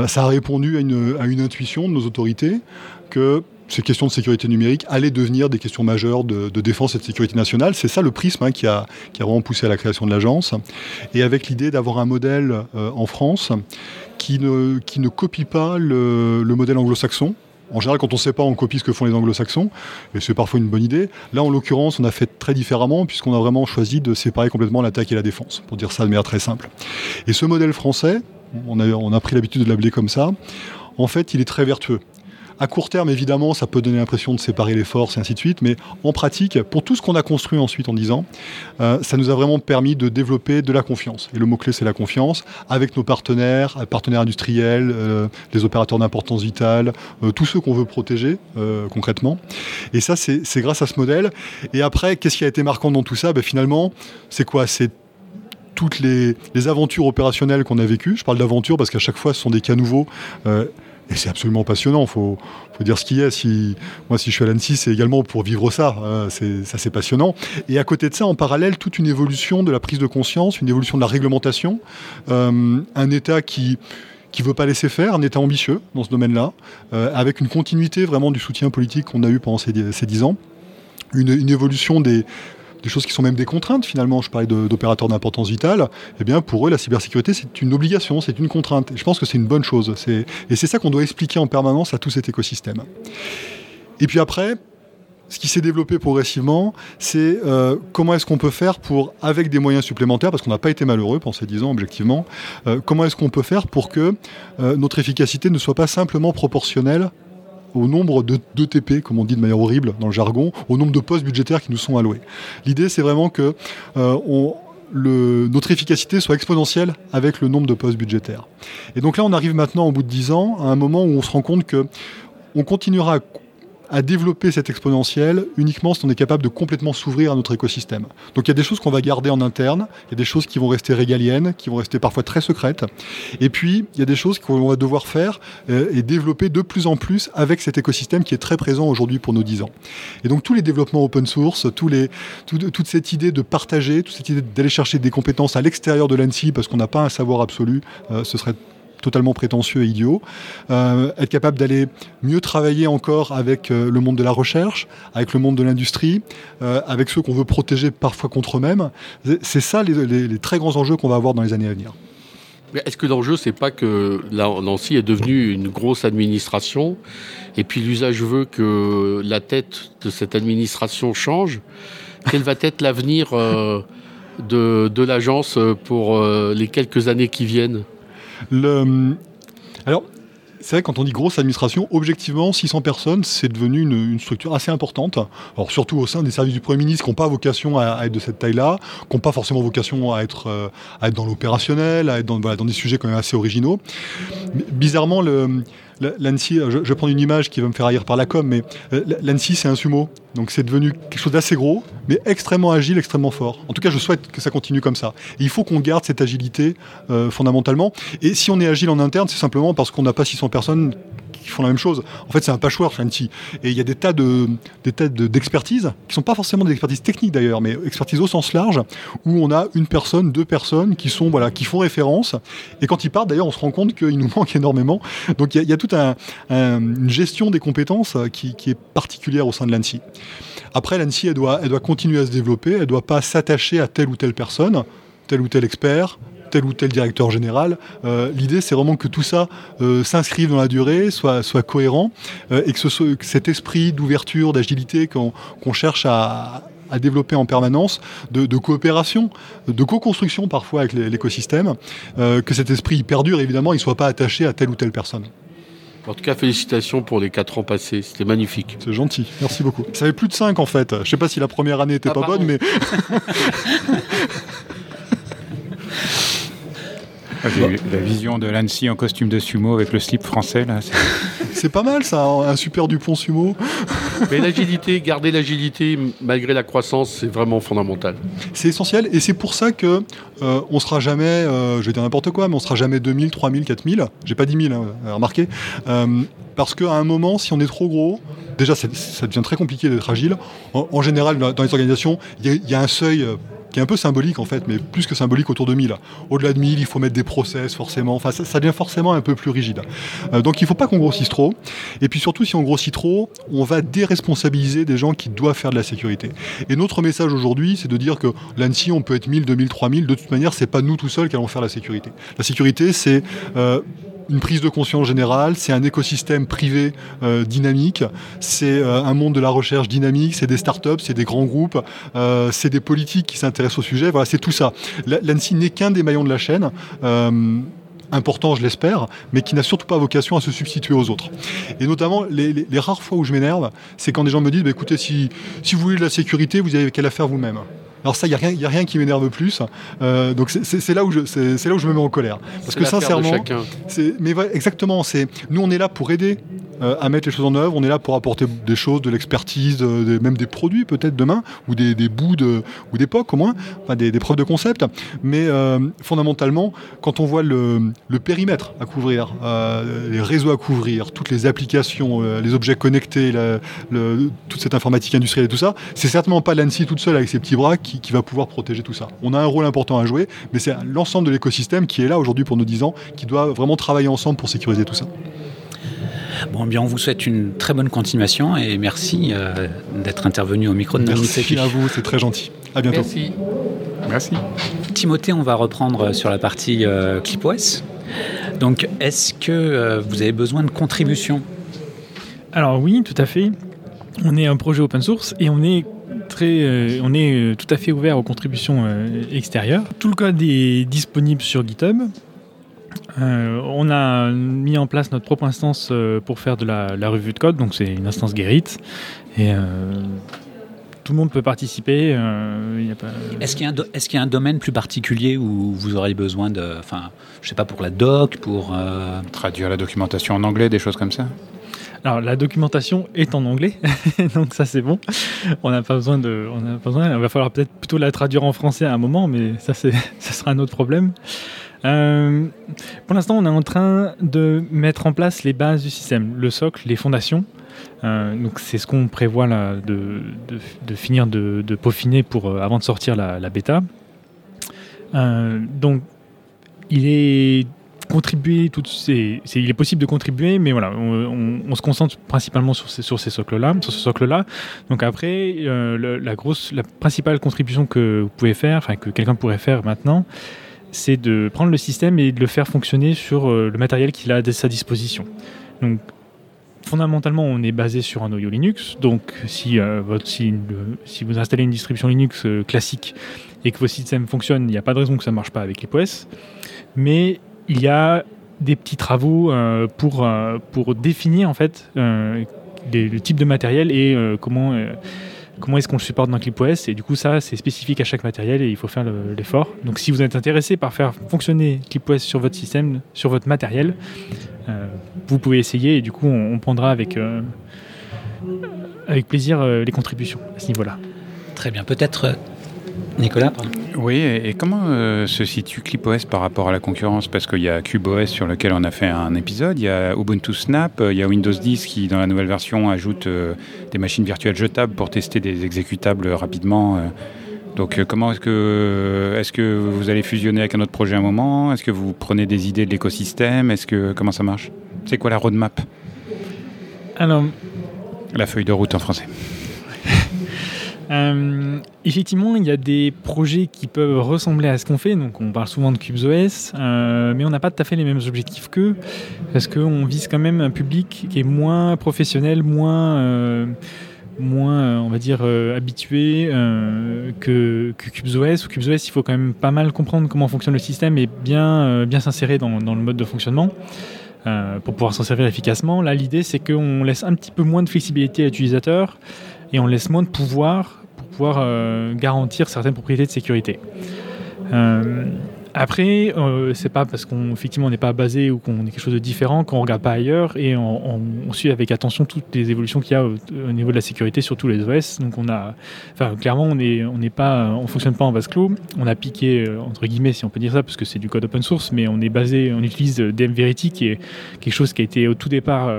ça a répondu à une, intuition de nos autorités que ces questions de sécurité numérique allaient devenir des questions majeures de, défense et de sécurité nationale. C'est ça le prisme hein, qui, a, vraiment poussé à la création de l'agence. Et avec l'idée d'avoir un modèle en France qui ne copie pas le modèle anglo-saxon, en général, quand on ne sait pas, on copie ce que font les anglo-saxons, et c'est parfois une bonne idée. Là, en l'occurrence, on a fait très différemment, puisqu'on a vraiment choisi de séparer complètement l'attaque et la défense, pour dire ça de manière très simple. Et ce modèle français, on a, pris l'habitude de l'appeler comme ça, en fait, il est très vertueux. À court terme, évidemment, ça peut donner l'impression de séparer les forces et ainsi de suite, mais en pratique, pour tout ce qu'on a construit ensuite en 10 ans, euh, ça nous a vraiment permis de développer de la confiance. Et le mot-clé, c'est la confiance avec nos partenaires, euh, partenaires industriels, euh, les opérateurs d'importance vitale, tous ceux qu'on veut protéger concrètement. Et ça, c'est grâce à ce modèle. Et après, qu'est-ce qui a été marquant dans tout ça? Ben, Finalement, c'est quoi? C'est toutes les, aventures opérationnelles qu'on a vécues. Je parle d'aventure parce qu'à chaque fois, ce sont des cas nouveaux. Et c'est absolument passionnant, il faut, dire ce qu'il y a. Moi, si je suis à l'Annecy, c'est également pour vivre ça. Hein, ça, c'est passionnant. Et à côté de ça, en parallèle, toute une évolution de la prise de conscience, une évolution de la réglementation. Euh, un État qui qui ne veut pas laisser faire, un État ambitieux dans ce domaine-là, euh, avec une continuité vraiment du soutien politique qu'on a eu pendant ces, dix ans, une évolution des, des choses qui sont même des contraintes finalement. Je parlais d'opérateurs d'importance vitale. Eh bien, pour eux, la cybersécurité, c'est une obligation, c'est une contrainte. Je pense que c'est une bonne chose. Et c'est ça qu'on doit expliquer en permanence à tout cet écosystème. Et puis après, ce qui s'est développé progressivement, c'est euh, comment est-ce qu'on peut faire pour, avec des moyens supplémentaires, parce qu'on n'a pas été malheureux pendant ces 10 ans objectivement, euh, comment est-ce qu'on peut faire pour que euh, notre efficacité ne soit pas simplement proportionnelle au nombre de, TP, comme on dit de manière horrible dans le jargon, au nombre de postes budgétaires qui nous sont alloués. L'idée, c'est vraiment que euh, notre efficacité soit exponentielle avec le nombre de postes budgétaires. Et donc là, on arrive maintenant, au bout de 10 ans, à un moment où on se rend compte que on continuera à à développer cette exponentielle uniquement si on est capable de complètement s'ouvrir à notre écosystème. Donc il y a des choses qu'on va garder en interne, il y a des choses qui vont rester régaliennes, qui vont rester parfois très secrètes, et puis il y a des choses qu'on va devoir faire euh, et développer de plus en plus avec cet écosystème qui est très présent aujourd'hui pour nos 10 ans. Et donc tous les développements open source, tous toute cette idée de partager, toute cette idée d'aller chercher des compétences à l'extérieur de l'ANSI parce qu'on n'a pas un savoir absolu, euh, ce serait totalement prétentieux et idiot. Euh, être capable d'aller mieux travailler encore avec euh, le monde de la recherche, avec le monde de l'industrie, euh, avec ceux qu'on veut protéger parfois contre eux-mêmes. C'est ça les, très grands enjeux qu'on va avoir dans les années à venir. Est-ce que l'enjeu, c'est pas que Nancy est devenue une grosse administration et puis l'usage veut que la tête de cette administration change? Quel va être l'avenir de, de l'agence pour les quelques années qui viennent? Alors, c'est vrai, quand on dit grosse administration, objectivement, 600 personnes, c'est devenu une, structure assez importante. Alors, surtout au sein des services du Premier ministre qui n'ont pas vocation à, être de cette taille-là, qui n'ont pas forcément vocation à être, euh, dans l'opérationnel, à être dans, des sujets quand même assez originaux. bizarrement, le, l'ANSI, je, vais prendre une image qui va me faire haïr par la com, mais euh, l'ANSI, c'est un sumo. Donc c'est devenu quelque chose d'assez gros, mais extrêmement agile, extrêmement fort. En tout cas, je souhaite que ça continue comme ça. il faut qu'on garde cette agilité euh, fondamentalement. Et si on est agile en interne, c'est simplement parce qu'on n'a pas 600 personnes qui font la même chose. En fait, c'est un patchwork, Fancy. Et il y a des tas de, des tas d'expertises, qui sont pas forcément des expertises techniques d'ailleurs, mais expertises au sens large, où on a une personne, deux personnes qui sont, voilà, qui font référence. Et quand ils partent, d'ailleurs, on se rend compte qu'il *laughs* nous manque énormément. Donc il y, a, toute un, une gestion des compétences qui, qui est particulière au sein de l'ANSI. Après, l'ANSI, elle doit, elle doit continuer à se développer, elle doit pas s'attacher à telle ou telle personne, tel ou tel expert, tel ou tel directeur général. Euh, l'idée, c'est vraiment que tout ça euh, s'inscrive dans la durée, soit, soit cohérent, euh, et que, ce, cet esprit d'ouverture, d'agilité qu'on cherche à, développer en permanence, de, coopération, de co-construction parfois avec l'écosystème, que cet esprit perdure, évidemment, il ne soit pas attaché à telle ou telle personne. En tout cas, félicitations pour les 4 ans passés. C'était magnifique. C'est gentil. Merci beaucoup. Ça fait plus de 5 en fait. Je ne sais pas si la première année n'était ah, pas bonne, mais. *laughs* la vision de l'Annecy en costume de sumo avec le slip français, là. C'est *laughs* pas mal ça, un super Dupont sumo. Mais l'agilité, garder l'agilité malgré la croissance, c'est vraiment fondamental. C'est essentiel et c'est pour ça que euh, on sera jamais, euh, je vais dire n'importe quoi, mais on sera jamais 2000, 3000, 4000. J'ai pas 10 000, hein, remarquez. Euh, parce qu'à un moment, si on est trop gros, déjà ça, devient très compliqué d'être agile. En, général, dans les organisations, il y, a un seuil qui est un peu symbolique en fait, mais plus que symbolique autour de 1000. Au-delà de 1000, il faut mettre des process forcément, enfin ça, devient forcément un peu plus rigide. Euh, donc il ne faut pas qu'on grossisse trop, et puis surtout si on grossit trop, on va déresponsabiliser des gens qui doivent faire de la sécurité. Et notre message aujourd'hui, c'est de dire que l'ANSI, on peut être 1000, 2000, 3000, de toute manière, c'est pas nous tout seuls qui allons faire la sécurité. La sécurité, c'est... Euh, une prise de conscience générale, c'est un écosystème privé euh, dynamique, c'est euh, un monde de la recherche dynamique, c'est des startups, c'est des grands groupes, euh, c'est des politiques qui s'intéressent au sujet, voilà, c'est tout ça. L'ANSI n'est qu'un des maillons de la chaîne. important, je l'espère, mais qui n'a surtout pas vocation à se substituer aux autres. Et notamment, les, rares fois où je m'énerve, c'est quand des gens me disent, bah, écoutez, si, si vous voulez de la sécurité, vous avez qu'à la faire vous-même. Alors ça, il n'y a, a, rien qui m'énerve plus. Euh, donc c'est là, où je, là où je me mets en colère. Parce que sincèrement, mais exactement, nous on est là pour aider euh, à mettre les choses en œuvre, on est là pour apporter des choses, de l'expertise, même des produits peut-être demain, ou des, bouts de, ou d'époque au moins, enfin, des, preuves de concept. Mais euh, fondamentalement, quand on voit le, périmètre à couvrir, les réseaux à couvrir, toutes les applications, les objets connectés, toute cette informatique industrielle et tout ça, c'est certainement pas l'ANSI toute seule avec ses petits bras qui qui, va pouvoir protéger tout ça. On a un rôle important à jouer, mais c'est l'ensemble de l'écosystème qui est là aujourd'hui pour nos 10 ans, qui doit vraiment travailler ensemble pour sécuriser tout ça. Bon, eh bien, on vous souhaite une très bonne continuation et merci euh, d'être intervenu au micro de Merci à vous, c'est très gentil. À bientôt. Merci. Merci. Timothée, on va reprendre sur la partie euh, ClipOS. Donc, est-ce que euh, vous avez besoin de contributions? Alors oui, tout à fait. On est un projet open source et on est euh, on est euh, tout à fait ouvert aux contributions euh, extérieures. Tout le code est disponible sur GitHub. on a mis en place notre propre instance pour faire de la, revue de code, donc c'est une instance Gerrit. Et tout le monde peut participer. Est-ce qu'il y, a un domaine plus particulier où vous aurez besoin de. Enfin, je sais pas, pour la doc, pour. Traduire la documentation en anglais, des choses comme ça? Alors la documentation est en anglais, *laughs* donc ça c'est bon. On n'a pas besoin de, on a pas besoin. Il va falloir peut-être plutôt la traduire en français à un moment, mais ça c'est, *laughs* ça sera un autre problème. Euh, pour l'instant, on est en train de mettre en place les bases du système, le socle, les fondations. Euh, donc c'est ce qu'on prévoit de, de, finir de, peaufiner pour euh, avant de sortir la bêta. donc il est contribuer, tout, c'est, il est possible de contribuer, mais voilà, on, se concentre principalement sur ces, ces socles-là, sur ce socle-là. Donc après, euh, la principale contribution que vous pouvez faire, enfin que quelqu'un pourrait faire maintenant, c'est de prendre le système et de le faire fonctionner sur euh, le matériel qu'il a à sa disposition. Donc fondamentalement, on est basé sur un noyau Linux. Donc, si, euh, si, vous installez une distribution Linux classique et que vos systèmes fonctionnent, il n'y a pas de raison que ça ne marche pas avec l'IPOS. Mais il y a des petits travaux euh, pour, euh, pour définir en fait euh, le type de matériel et comment, comment est-ce qu'on le supporte dans ClipOS. Et du coup, ça, c'est spécifique à chaque matériel et il faut faire l'effort. Donc, si vous êtes intéressé par faire fonctionner ClipOS sur votre système, sur votre matériel, vous pouvez essayer et du coup, on, prendra avec, plaisir les contributions à ce niveau-là. Très bien. Peut-être Nicolas. Oui, et, comment euh, se situe ClipOS par rapport à la concurrence? Parce qu'il y a CubeOS sur lequel on a fait un épisode, il y a Ubuntu Snap, euh, il y a Windows 10 qui, dans la nouvelle version, ajoute euh, des machines virtuelles jetables pour tester des exécutables rapidement. Donc comment est-ce que, est que vous allez fusionner avec un autre projet à un moment? Est-ce que vous prenez des idées de l'écosystème? Est-ce que Comment ça marche? C'est quoi la roadmap? Alors... La feuille de route en français. Euh, effectivement, il y a des projets qui peuvent ressembler à ce qu'on fait. Donc, on parle souvent de CubesOS, euh, mais on n'a pas tout à fait les mêmes objectifs qu'eux, parce qu'on vise quand même un public qui est moins professionnel, moins, euh, moins on va dire, habitué que, que CubesOS. Ou CubesOS, il faut quand même pas mal comprendre comment fonctionne le système et bien, bien s'insérer dans, le mode de fonctionnement. pour pouvoir s'en servir efficacement. Là, l'idée, c'est qu'on laisse un petit peu moins de flexibilité à l'utilisateur et on laisse moins de pouvoir pouvoir euh, garantir certaines propriétés de sécurité. Euh, après, euh, c'est pas parce qu'on effectivement n'est pas basé ou qu'on est quelque chose de différent qu'on regarde pas ailleurs et on, suit avec attention toutes les évolutions qu'il y a au, niveau de la sécurité sur tous les OS. Donc on a, enfin clairement on est, on n'est pas, on fonctionne pas en vase clos. On a piqué entre guillemets si on peut dire ça parce que c'est du code open source, mais on est basé, on utilise DMVerity qui est quelque chose qui a été au tout départ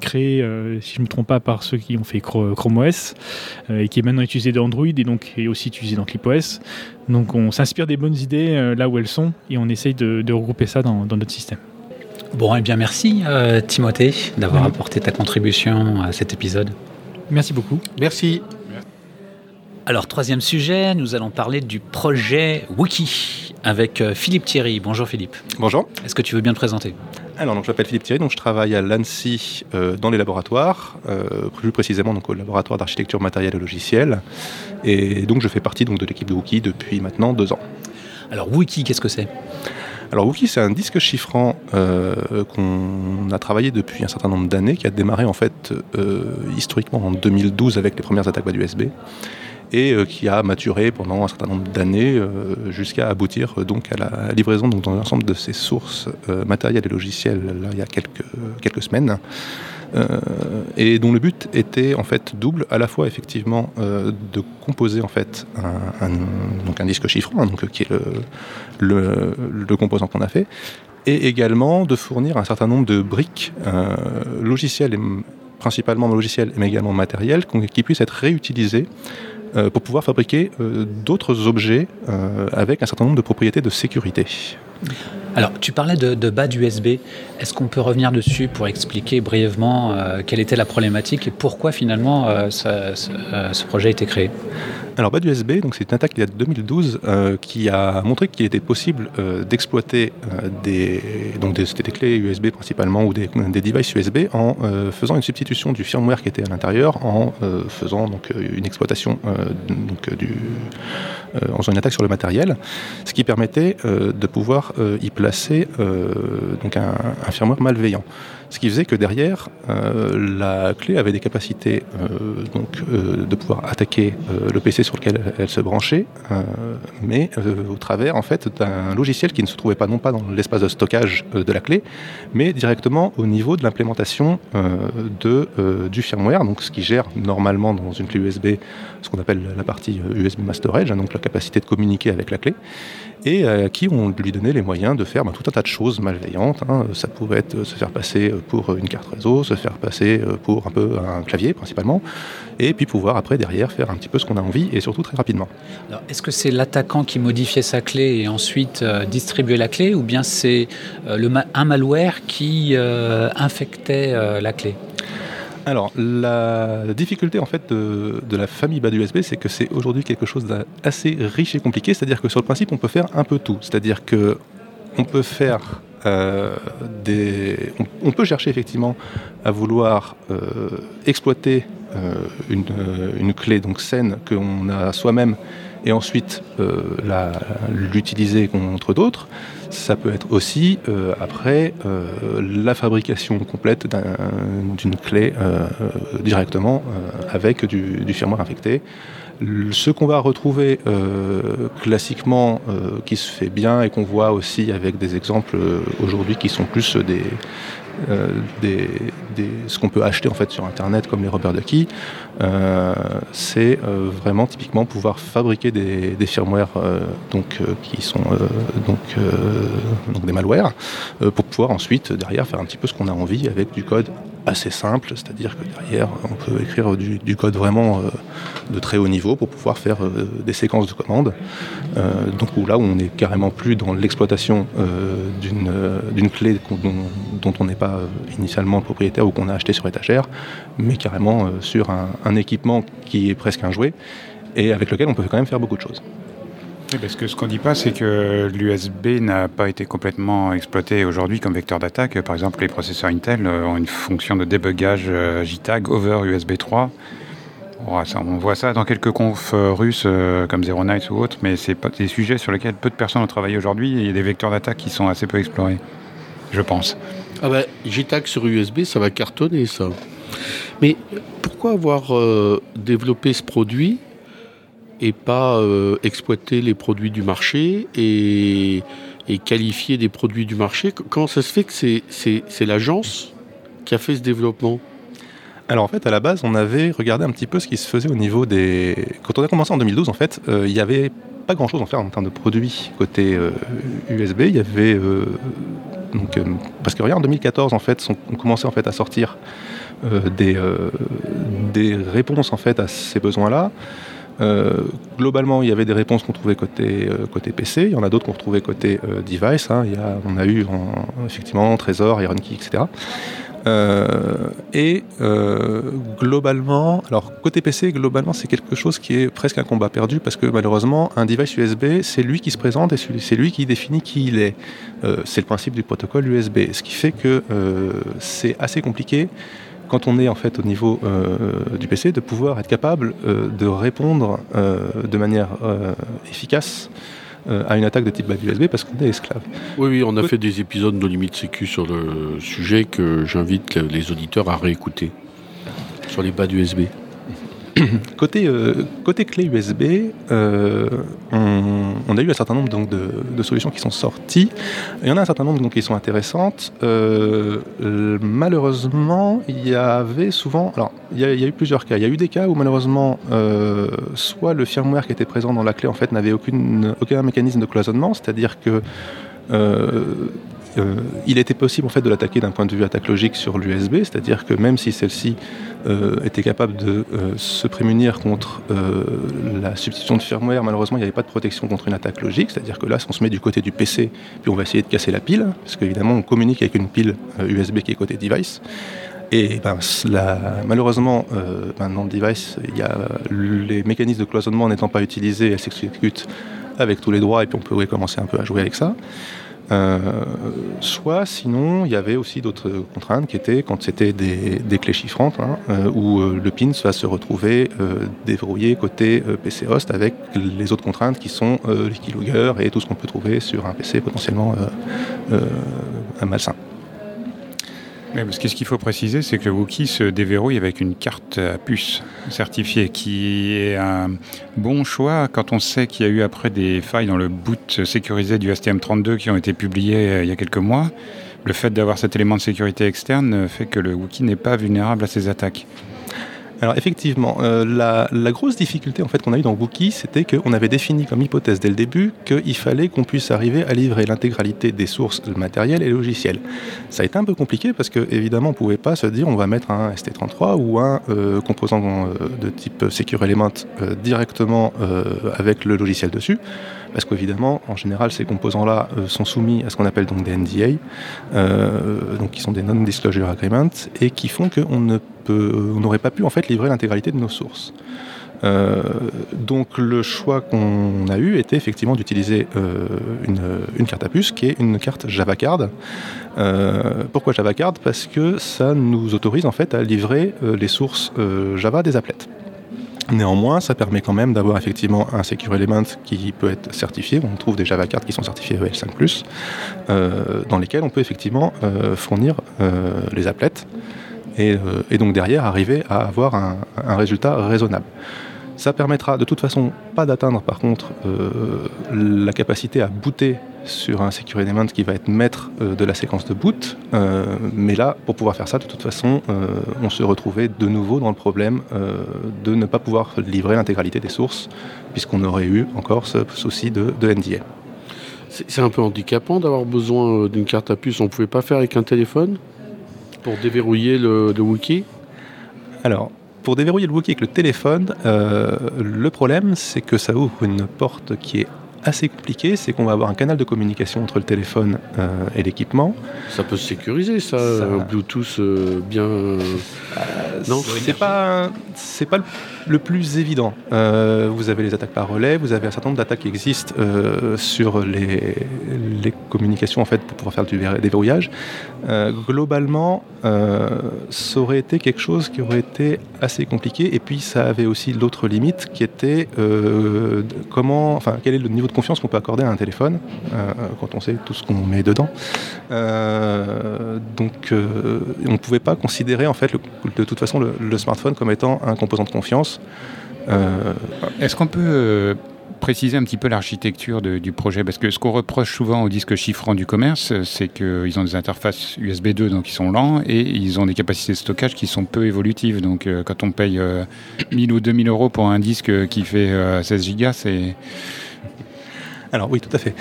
créé, si je me trompe pas, par ceux qui ont fait Chrome OS et qui est maintenant utilisé dans Android et donc est aussi utilisé dans ClipOS. Donc on s'inspire des bonnes idées euh, là où elles sont et on essaye de, regrouper ça dans, notre système. Bon, et eh bien merci euh, Timothée d'avoir apporté ta contribution à cet épisode. Merci beaucoup. Merci. Alors, troisième sujet, nous allons parler du projet Wiki avec euh, Philippe Thierry. Bonjour Philippe. Bonjour. Est-ce que tu veux bien te présenter? Alors, donc, je m'appelle Philippe Thierry, donc je travaille à l'ANSI dans les laboratoires, plus précisément donc, au laboratoire d'architecture matérielle et logicielle. Et donc je fais partie donc, de l'équipe de Wiki depuis maintenant deux ans. Alors Wiki, qu'est-ce que c'est? Alors Wookie, c'est un disque chiffrant qu'on a travaillé depuis un certain nombre d'années, qui a démarré en fait historiquement en 2012 avec les premières attaques bas USB et qui a maturé pendant un certain nombre d'années jusqu'à aboutir donc à la livraison donc, dans l'ensemble de ses sources matérielles et logicielles il y a quelques, quelques semaines. Euh, et dont le but était en fait double, à la fois effectivement euh, de composer en fait un, donc un disque chiffrant, hein, donc, qui est le, le, composant qu'on a fait, et également de fournir un certain nombre de briques euh, logicielles, principalement logicielles, mais également matérielles, qui puissent être réutilisées pour pouvoir fabriquer d'autres objets avec un certain nombre de propriétés de sécurité. Alors, tu parlais de, de bas d'USB. Est-ce qu'on peut revenir dessus pour expliquer brièvement euh, quelle était la problématique et pourquoi finalement euh, euh, ce projet a été créé? Alors bas USB, donc c'est une attaque qui date de 2012 qui a montré qu'il était possible d'exploiter des donc des, des, clés USB principalement ou des, des devices USB en faisant une substitution du firmware qui était à l'intérieur, en faisant donc une exploitation donc du en faisant une attaque sur le matériel, ce qui permettait de pouvoir y placer donc un, un malveillant. Ce qui faisait que derrière, euh, la clé avait des capacités euh, donc, euh, de pouvoir attaquer le PC sur lequel elle se branchait, mais au travers en fait d'un logiciel qui ne se trouvait pas non pas dans l'espace de stockage de la clé, mais directement au niveau de l'implémentation du firmware, donc ce qui gère normalement dans une clé USB ce qu'on appelle la partie USB Master Storage, hein, donc la capacité de communiquer avec la clé et à qui on lui donnait les moyens de faire ben, tout un tas de choses malveillantes. Hein. Ça pouvait être se faire passer pour une carte réseau, se faire passer pour un peu un clavier principalement, et puis pouvoir après derrière faire un petit peu ce qu'on a envie et surtout très rapidement. Est-ce que c'est l'attaquant qui modifiait sa clé et ensuite euh, distribuait la clé, ou bien c'est euh, un malware qui euh, infectait la clé? Alors, la difficulté en fait de, la famille bas USB, c'est que c'est aujourd'hui quelque chose d'assez riche et compliqué. C'est-à-dire que sur le principe, on peut faire un peu tout. C'est-à-dire que on peut faire euh, on, peut chercher effectivement à vouloir euh, exploiter euh, une, clé donc saine qu'on a soi-même et ensuite l'utiliser contre d'autres. Ça peut être aussi, après, la fabrication complète d'une clé directement avec du, du, firmware infecté. Ce qu'on va retrouver classiquement, qui se fait bien et qu'on voit aussi avec des exemples aujourd'hui qui sont plus des, euh, des, ce qu'on peut acheter en fait sur internet comme les Rubber Ducky, euh, c'est euh, vraiment typiquement pouvoir fabriquer des, des firmware donc, qui sont donc, des malwares pour pouvoir ensuite derrière faire un petit peu ce qu'on a envie avec du code assez simple, c'est-à-dire que derrière on peut écrire du, code vraiment de très haut niveau pour pouvoir faire des séquences de commandes. donc là où on n'est carrément plus dans l'exploitation d'une clé dont, on n'est pas euh, initialement le propriétaire ou qu'on a acheté sur étagère, mais carrément euh, sur un, équipement qui est presque un jouet et avec lequel on peut quand même faire beaucoup de choses. parce que ce qu'on ne dit pas, c'est que l'USB n'a pas été complètement exploité aujourd'hui comme vecteur d'attaque. Par exemple, les processeurs Intel euh, ont une fonction de débugage JTAG over USB 3. on voit ça dans quelques confs russes comme Zero Nights ou autres, mais c'est des sujets sur lesquels peu de personnes ont travaillé aujourd'hui et il y a des vecteurs d'attaque qui sont assez peu explorés, je pense. Ah ben, JTAG sur USB, ça va cartonner ça. Mais pourquoi avoir euh, développé ce produit et pas euh, exploiter les produits du marché et, qualifier des produits du marché? Comment ça se fait que c'est l'agence qui a fait ce développement? Alors en fait, à la base, on avait regardé un petit peu ce qui se faisait au niveau des... Quand on a commencé en 2012, en fait, euh, il y avait pas grand-chose à faire en termes de produits côté USB. Il y avait donc, euh, parce que rien en 2014 en fait, on commençait en fait à sortir euh, des, euh, des réponses en fait à ces besoins-là. globalement, il y avait des réponses qu'on trouvait côté, PC, il y en a d'autres qu'on retrouvait côté device. Hein. Il on a eu effectivement Trésor, IronKey, etc. Euh, et euh, globalement, alors côté PC, globalement, c'est quelque chose qui est presque un combat perdu parce que malheureusement, un device USB, c'est lui qui se présente et c'est lui qui définit qui il est. Euh, c'est le principe du protocole USB, ce qui fait que c'est assez compliqué quand on est en fait au niveau du PC de pouvoir être capable de répondre de manière efficace à une attaque de type bad USB parce qu'on est esclave. Oui, oui, on a fait des épisodes de Limite Sécu sur le sujet que j'invite les auditeurs à réécouter sur les bad USB. *coughs* côté, euh, côté clé USB, euh, on, a eu un certain nombre de, solutions qui sont sorties. Il y en a un certain nombre qui sont intéressantes. Euh, malheureusement, il y avait souvent. Alors, il y, a, eu plusieurs cas. Il y a eu des cas où malheureusement, soit le firmware qui était présent dans la clé en fait n'avait aucun mécanisme de cloisonnement, c'est-à-dire que il était possible en fait de l'attaquer d'un point de vue attaque logique sur l'USB, c'est-à-dire que même si celle-ci euh, était capable de euh, se prémunir contre la substitution de firmware, malheureusement il n'y avait pas de protection contre une attaque logique, c'est-à-dire que là si on se met du côté du PC, puis on va essayer de casser la pile, parce qu'évidemment on communique avec une pile USB qui est côté device. Et ben, malheureusement, ben, dans le device, y a, les mécanismes de cloisonnement n'étant pas utilisés, elle s'exécute avec tous les droits et puis on peut commencer un peu à jouer avec ça. Euh, soit sinon, il y avait aussi d'autres contraintes qui étaient quand c'était des, clés chiffrantes, hein, euh, où euh, le pin va se retrouver déverrouillé côté PC host avec les autres contraintes qui sont les keylogger et tout ce qu'on peut trouver sur un PC potentiellement ce qu'il faut préciser, c'est que le Wookiee se déverrouille avec une carte à puce certifiée, qui est un bon choix quand on sait qu'il y a eu après des failles dans le boot sécurisé du STM32 qui ont été publiées euh, il y a quelques mois. Le fait d'avoir cet élément de sécurité externe fait que le Wookiee n'est pas vulnérable à ces attaques. Alors effectivement, euh, la, grosse difficulté en fait qu'on a eu dans Wookie, c'était qu'on avait défini comme hypothèse dès le début qu'il fallait qu'on puisse arriver à livrer l'intégralité des sources matérielles et logicielles. Ça a été un peu compliqué parce que évidemment on pouvait pas se dire on va mettre un ST33 ou un euh, composant euh, de type Secure Element directement avec le logiciel dessus parce qu'évidemment, en général, ces composants-là sont soumis à ce qu'on appelle donc des NDA, donc qui sont des Non-Disclosure Agreements, et qui font qu'on ne on n'aurait pas pu en fait livrer l'intégralité de nos sources. Euh, donc le choix qu'on a eu était effectivement d'utiliser euh, une, carte à puce qui est une carte Java Card. Euh, pourquoi Java Card? Parce que ça nous autorise en fait à livrer les sources Java des applets. Néanmoins, ça permet quand même d'avoir effectivement un Secure Element qui peut être certifié. On trouve des Java cards qui sont certifiés EL5+, dans lesquels on peut effectivement fournir les applets. Euh, et, donc derrière arriver à avoir un, résultat raisonnable. Ça permettra de toute façon pas d'atteindre par contre euh, la capacité à booter sur un secure element qui va être maître euh, de la séquence de boot. mais là, pour pouvoir faire ça, de toute façon, on se retrouvait de nouveau dans le problème de ne pas pouvoir livrer l'intégralité des sources, puisqu'on aurait eu encore ce souci de, de NDA. C'est un peu handicapant d'avoir besoin d'une carte à puce. On ne pouvait pas faire avec un téléphone? Pour déverrouiller le, Wookiee Alors, pour déverrouiller le Wookiee avec le téléphone, euh, le problème, c'est que ça ouvre une porte qui est assez compliquée. C'est qu'on va avoir un canal de communication entre le téléphone euh, et l'équipement. Ça peut se sécuriser, ça, Bluetooth euh, bien. non, c'est pas, c'est pas le plus évident. Euh, vous avez les attaques par relais, vous avez un certain nombre d'attaques qui existent euh, sur les, communications en fait pour pouvoir faire du déverrouillage. Euh, globalement, ça aurait été quelque chose qui aurait été assez compliqué. Et puis ça avait aussi l'autre limite qui était comment, enfin quel est le niveau de confiance qu'on peut accorder à un téléphone quand on sait tout ce qu'on met dedans. donc on ne pouvait pas considérer en fait de toute façon le smartphone comme étant un composant de confiance euh, Est-ce qu'on peut euh, préciser un petit peu l'architecture du projet? Parce que ce qu'on reproche souvent aux disques chiffrants du commerce, c'est qu'ils ont des interfaces USB 2, donc ils sont lents, et ils ont des capacités de stockage qui sont peu évolutives. Donc euh, quand on paye 1000 ou 2000 euros pour un disque qui fait 16 gigas, c'est alors oui, tout à fait.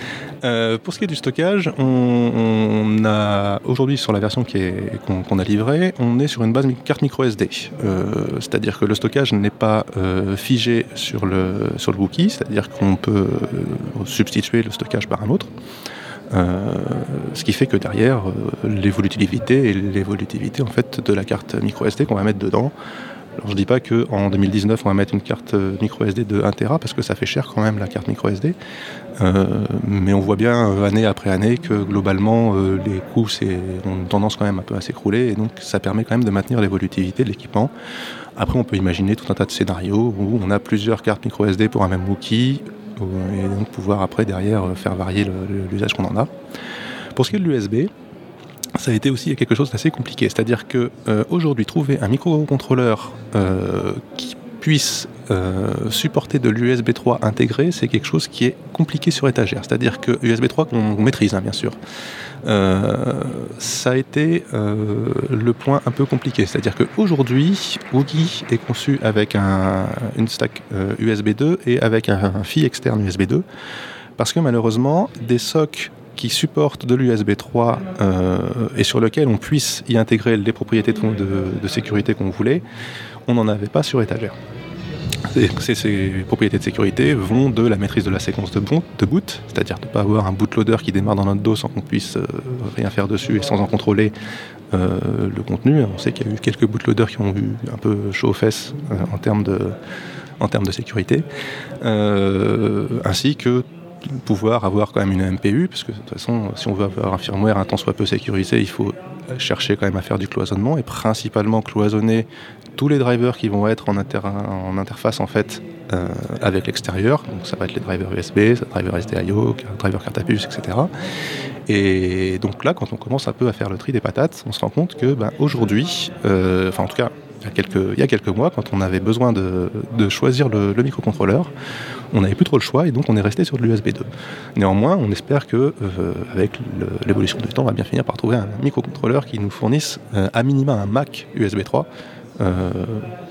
Euh, pour ce qui est du stockage, on, a aujourd'hui sur la version qu'on a livrée, on est sur une base carte micro SD. Euh, c'est-à-dire que le stockage n'est pas euh, figé sur le, sur c'est-à-dire qu'on peut substituer le stockage par un autre. ce qui fait que derrière, l'évolutivité et l'évolutivité en fait de la carte micro SD qu'on va mettre dedans alors je dis pas qu'en 2019 on va mettre une carte euh, micro SD de 1 Tera parce que ça fait cher quand même la carte micro SD. Euh, mais on voit bien euh, année après année que globalement les coûts ont tendance quand même un peu à s'écrouler et donc ça permet quand même de maintenir l'évolutivité de l'équipement. Après on peut imaginer tout un tas de scénarios où on a plusieurs cartes micro SD pour un même Wookiee et donc pouvoir après derrière faire varier l'usage qu'on en a. Pour ce qui est de l'USB, ça a été aussi quelque chose d'assez compliqué. C'est-à-dire que aujourd'hui, trouver un microcontrôleur qui puisse supporter de l'USB 3 intégré, c'est quelque chose qui est compliqué sur étagère. C'est-à-dire que USB 3 qu'on maîtrise, hein, bien sûr. Euh, ça a été euh, le point un peu compliqué. C'est-à-dire qu'aujourd'hui, Wookie est conçu avec un, une stack USB euh, 2 et avec un, un FI externe USB 2, parce que malheureusement, des SOC qui supportent de l'USB 3 et sur lequel on puisse y intégrer les propriétés de, sécurité qu'on voulait, on n'en avait pas sur étagère. Ces, propriétés de sécurité vont de la maîtrise de la séquence de, boot, c'est-à-dire de ne pas avoir un bootloader qui démarre dans notre dos sans qu'on puisse euh, rien faire dessus et sans en contrôler euh, le contenu. On sait qu'il y a eu quelques bootloaders qui ont eu un peu chaud aux fesses euh, en termes de sécurité, ainsi que pouvoir avoir quand même une MPU, parce que de toute façon, si on veut avoir un firmware un tant soit peu sécurisé, il faut chercher quand même à faire du cloisonnement et principalement cloisonner tous les drivers qui vont être en, en interface en fait euh, avec l'extérieur. Donc ça va être les drivers USB, drivers SDIO, drivers carte à puce, etc. Et donc là, quand on commence un peu à faire le tri des patates, on se rend compte que ben, aujourd'hui, euh, enfin en tout cas il y a quelques mois, quand on avait besoin de, choisir le, microcontrôleur, on n'avait plus trop le choix et donc on est resté sur l'USB 2. Néanmoins, on espère que euh, avec l'évolution du temps, on va bien finir par trouver un microcontrôleur qui nous fournisse à minima un Mac USB 3 euh,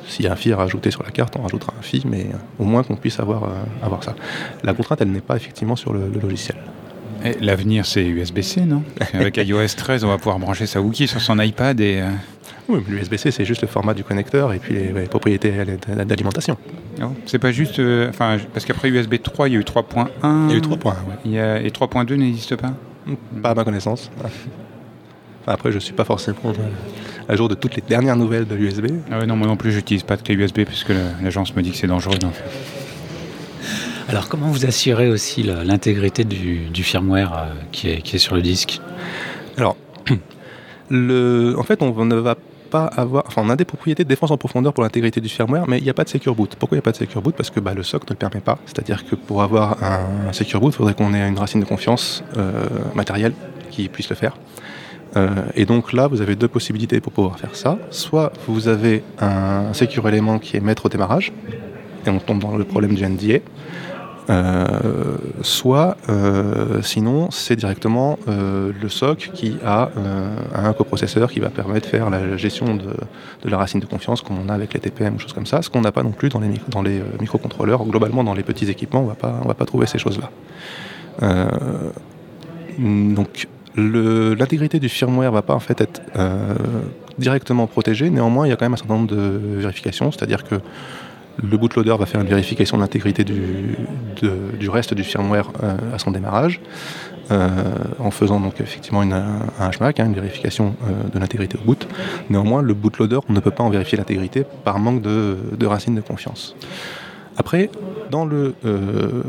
s'il y a un fil à rajouter sur la carte, on rajoutera un fil, mais au moins qu'on puisse euh, avoir ça. La contrainte, elle n'est pas effectivement sur le, logiciel. L'avenir, c'est USB-C, non? *laughs* Avec iOS 13, on va pouvoir brancher sa Wookie sur son iPad et... Euh, oui, l'USB-C, c'est juste le format du connecteur et puis les, propriétés d'alimentation. c'est pas juste... Enfin, parce qu'après USB 3, il y a eu 3.1... Il y a eu 3.1, oui. Et 3.2 n'existe pas? Pas à ma connaissance. après, je ne suis pas forcément à jour de toutes les dernières nouvelles de l'USB. Ah non, moi non plus, j'utilise pas de clé USB puisque l'agence me dit que c'est dangereux. Alors, comment vous assurez aussi l'intégrité du, firmware euh, qui, est, sur le disque? Alors, *clears throat* en fait, on ne va pas avoir. Enfin, on a des propriétés de défense en profondeur pour l'intégrité du firmware, mais il n'y a pas de secure boot. Pourquoi il n'y a pas de secure boot? Parce que bah, le SOC ne le permet pas. C'est-à-dire que pour avoir un, secure boot, il faudrait qu'on ait une racine de confiance euh, matérielle qui puisse le faire. Euh, et donc là, vous avez deux possibilités pour pouvoir faire ça. Soit vous avez un secure élément qui est maître au démarrage, et on tombe dans le problème du NDA. Euh, soit, euh, sinon, c'est directement le SOC qui a un coprocesseur qui va permettre de faire la gestion de, la racine de confiance comme on a avec les TPM ou choses comme ça, ce qu'on n'a pas non plus dans les, dans les microcontrôleurs. Globalement, dans les petits équipements, on ne va pas trouver ces choses-là. donc, L'intégrité du firmware va pas en fait être euh, directement protégée. Néanmoins, il y a quand même un certain nombre de vérifications, c'est-à-dire que le bootloader va faire une vérification de l'intégrité du, reste du firmware euh, à son démarrage, euh, en faisant donc effectivement un HMAC, hein, une vérification de l'intégrité au boot. Néanmoins, le bootloader, ne peut pas en vérifier l'intégrité par manque de, de racines de confiance. Après, dans le, euh,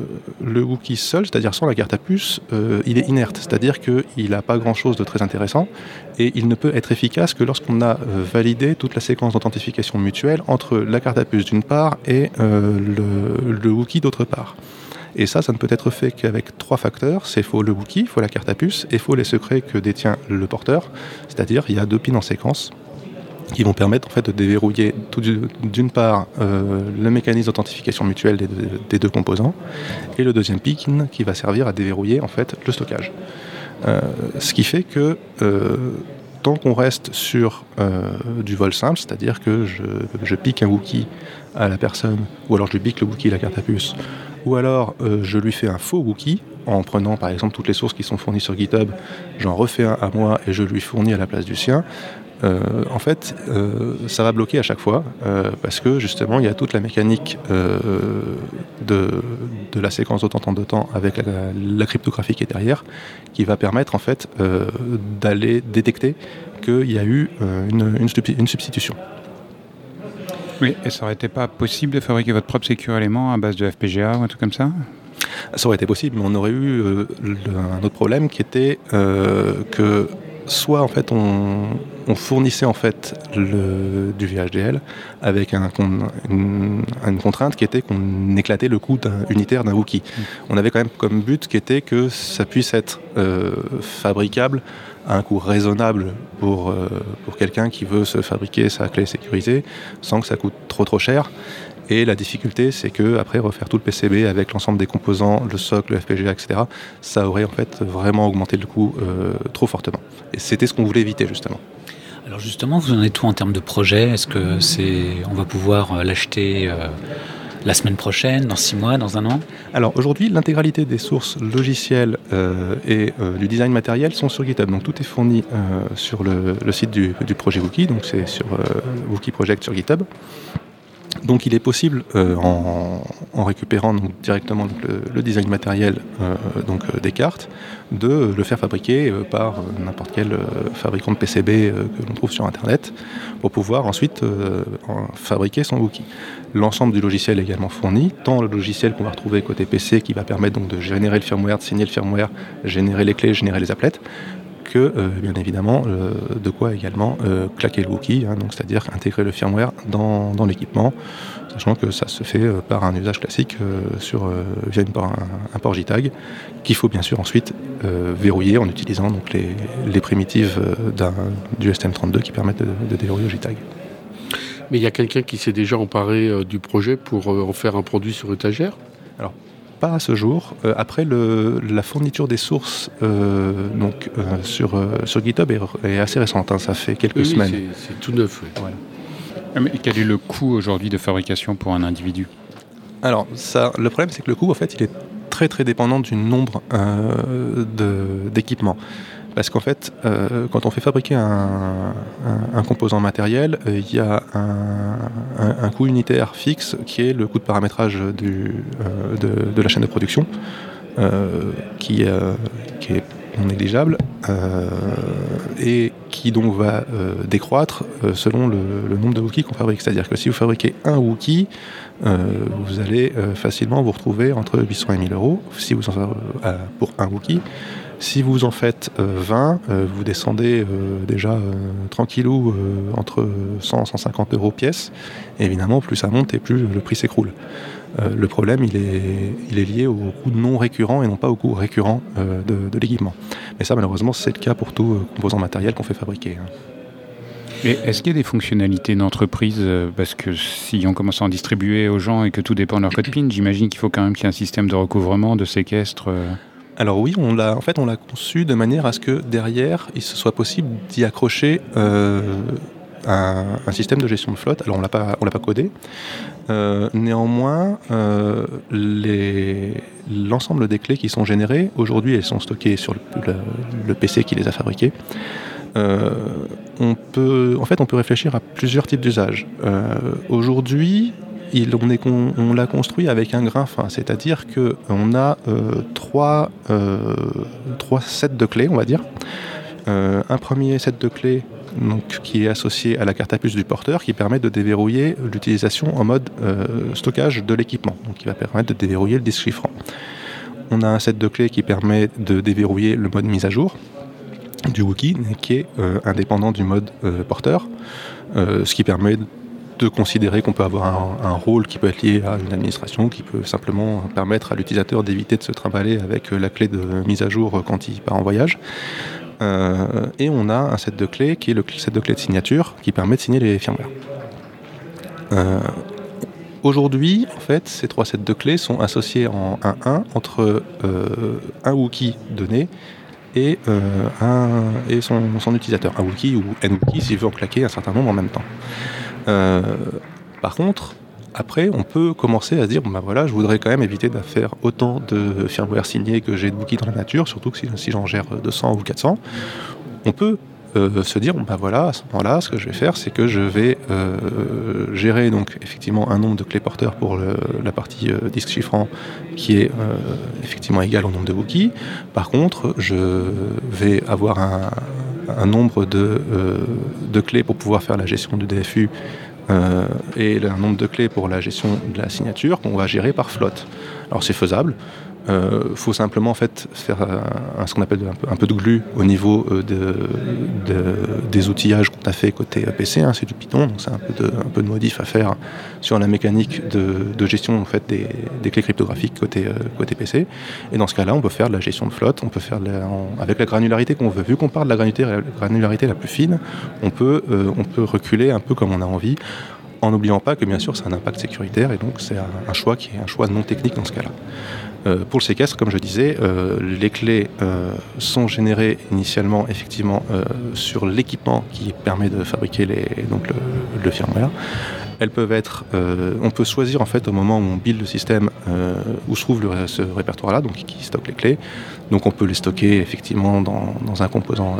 le Wookiee seul, c'est-à-dire sans la carte à puce, euh, il est inerte, c'est-à-dire qu'il n'a pas grand-chose de très intéressant et il ne peut être efficace que lorsqu'on a euh, validé toute la séquence d'authentification mutuelle entre la carte à puce d'une part et le, le Wookiee d'autre part. Et ça, ça ne peut être fait qu'avec trois facteurs. C'est faux le Wookiee, faut la carte à puce et faut les secrets que détient le porteur. C'est-à-dire, il y a deux pins en séquence qui vont permettre en fait de déverrouiller d'une part euh, le mécanisme d'authentification mutuelle des, deux composants et le deuxième pin qui va servir à déverrouiller en fait le stockage. Euh, ce qui fait que euh, tant qu'on reste sur du vol simple, c'est-à-dire que je, pique un wookie à la personne, ou alors je lui pique le wookie la carte à puce, ou alors je lui fais un faux wookie en prenant par exemple toutes les sources qui sont fournies sur GitHub, j'en refais un à moi et je lui fournis à la place du sien. Euh, en fait, euh, ça va bloquer à chaque fois euh, parce que justement, il y a toute la mécanique de, la séquence de temps en temps avec la, cryptographie qui est derrière qui va permettre en fait d'aller détecter qu'il y a eu une, substitution. Oui, et ça aurait été pas possible de fabriquer votre propre secure élément à base de FPGA ou un truc comme ça? Ça aurait été possible, mais on aurait eu un autre problème qui était que soit en fait on, fournissait en fait le, du VHDL avec un, une, contrainte qui était qu'on éclatait le coût unitaire d'un Wookie. Mm. On avait quand même comme but qui était que ça puisse être euh, fabricable à un coût raisonnable pour, euh, pour quelqu'un qui veut se fabriquer sa clé sécurisée sans que ça coûte trop trop cher. Et la difficulté, c'est que après refaire tout le PCB avec l'ensemble des composants, le socle, le FPGA, etc., ça aurait en fait vraiment augmenté le coût euh, trop fortement. Et c'était ce qu'on voulait éviter justement. Alors justement, vous en êtes tout en termes de projet? Est-ce que c'est, on va pouvoir euh, l'acheter euh, la semaine prochaine, dans six mois, dans un an? Alors aujourd'hui, l'intégralité des sources logicielles et du design matériel sont sur GitHub. Donc tout est fourni sur le, site du, projet Wookie. Donc c'est sur Wookie Project sur GitHub. Donc il est possible, euh, en, récupérant directement le, design matériel euh, euh, des cartes, de le faire fabriquer par n'importe quel fabricant de PCB que l'on trouve sur Internet, pour pouvoir ensuite fabriquer son Wookie. L'ensemble du logiciel est également fourni, tant le logiciel qu'on va retrouver côté PC qui va permettre donc de générer le firmware, de signer le firmware, générer les clés, générer les applets, que, euh, bien évidemment, euh, de quoi également euh, claquer le Wookie, hein, donc c'est-à-dire intégrer le firmware dans, l'équipement, sachant que ça se fait par un usage classique sur, via un, port JTAG, qu'il faut bien sûr ensuite verrouiller en utilisant donc, les, primitives du STM32 qui permettent de, de déverrouiller le JTAG. Mais il y a quelqu'un qui s'est déjà emparé du projet pour en faire un produit sur étagère? Alors, pas à ce jour. Euh, après, le, la fourniture des sources euh, donc, euh, sur, sur GitHub est, assez récente, hein. ça fait quelques semaines. c'est tout neuf. Ah, mais quel est le coût aujourd'hui de fabrication pour un individu? Alors, ça, le problème, c'est que le coût, en fait, il est très très dépendant du nombre d'équipements. Parce qu'en fait, euh, quand on fait fabriquer un, composant matériel, euh, il y a un, coût unitaire fixe qui est le coût de paramétrage euh, de, la chaîne de production, qui, est non négligeable et qui donc va décroître selon le, nombre de Wookiee qu'on fabrique. C'est-à-dire que si vous fabriquez un Wookiee, vous allez facilement vous retrouver entre 800 et 1000 euros si vous en, pour un Wookiee. Si vous en faites 20, euh, euh, vous descendez euh, déjà tranquillou entre 100 et 150 euros pièce. évidemment, plus ça monte et plus le prix s'écroule. le problème, il est, il est lié au coût non récurrent et non pas au coût récurrent de, l'équipement. Mais ça, malheureusement, c'est le cas pour tout composant matériel qu'on fait fabriquer. Hein. Est-ce qu'il y a des fonctionnalités d'entreprise Parce que si on commence à en distribuer aux gens et que tout dépend de leur code *clears throat* PIN, j'imagine qu'il faut quand même qu'il y ait un système de recouvrement, de séquestre. Alors oui, on l'a en fait on l'a conçu de manière à ce que derrière il soit possible d'y accrocher euh, un, système de gestion de flotte. Alors on l'a pas on l'a pas codé. Euh, néanmoins, euh, l'ensemble des clés qui sont générées aujourd'hui, elles sont stockées sur le, PC qui les a fabriquées. on peut, en fait, on peut réfléchir à plusieurs types d'usages. aujourd'hui, on, l'a construit avec un grain fin, c'est-à-dire qu'on a euh, trois, euh, trois sets de clés, on va dire. Euh, un premier set de clés donc, qui est associé à la carte à puce du porteur qui permet de déverrouiller l'utilisation en mode stockage de l'équipement, donc qui va permettre de déverrouiller le disque chiffrant. On a un set de clés qui permet de déverrouiller le mode mise à jour du Wookie, qui est indépendant du mode porteur, ce qui permet considérer qu'on peut avoir un, rôle qui peut être lié à une administration, qui peut simplement permettre à l'utilisateur d'éviter de se trimballer avec la clé de mise à jour quand il part en voyage. Euh, et on a un set de clés qui est le set de clés de signature qui permet de signer les firmware. Euh, aujourd'hui, en fait, ces trois sets de clés sont associés en 1-1 entre euh, un Wookie donné et son, son, utilisateur, un Wookie ou n Wookie s'il veut en claquer un certain nombre en même temps. Euh, par contre, après, on peut commencer à se dire, ben voilà, je voudrais quand même éviter de faire autant de firmware signé que j'ai de bookies dans la nature, surtout que si, j'en gère 200 ou 400. On peut euh, se dire, ben voilà, à ce moment-là, ce que je vais faire, c'est que je vais euh, gérer donc effectivement un nombre de clés porteurs pour la partie disque chiffrant qui est effectivement égal au nombre de bookies. Par contre, je vais avoir un, un nombre de, euh, de, clés pour pouvoir faire la gestion du DFU euh, et un nombre de clés pour la gestion de la signature qu'on va gérer par flotte. Alors c'est faisable. Il faut simplement en fait faire ce qu'on appelle un peu, de glue au niveau des outillages qu'on a fait côté PC. Hein, c'est du Python, donc c'est un, peu de modif à faire sur la mécanique de, gestion en fait, des, clés cryptographiques côté, PC. Et dans ce cas-là, on peut faire de la gestion de flotte, on peut faire avec la granularité qu'on veut. Vu qu'on parle de la granularité, la plus fine, on peut reculer un peu comme on a envie en n'oubliant pas que bien sûr c'est un impact sécuritaire et donc c'est un, choix qui est un choix non technique dans ce cas-là. Euh, pour le séquestre, comme je disais, euh, les clés euh, sont générées initialement effectivement sur l'équipement qui permet de fabriquer les, donc le, firmware. Elles peuvent être, on peut choisir en fait au moment où on build le système où se trouve ce répertoire-là, donc qui stocke les clés. Donc on peut les stocker effectivement dans, un composant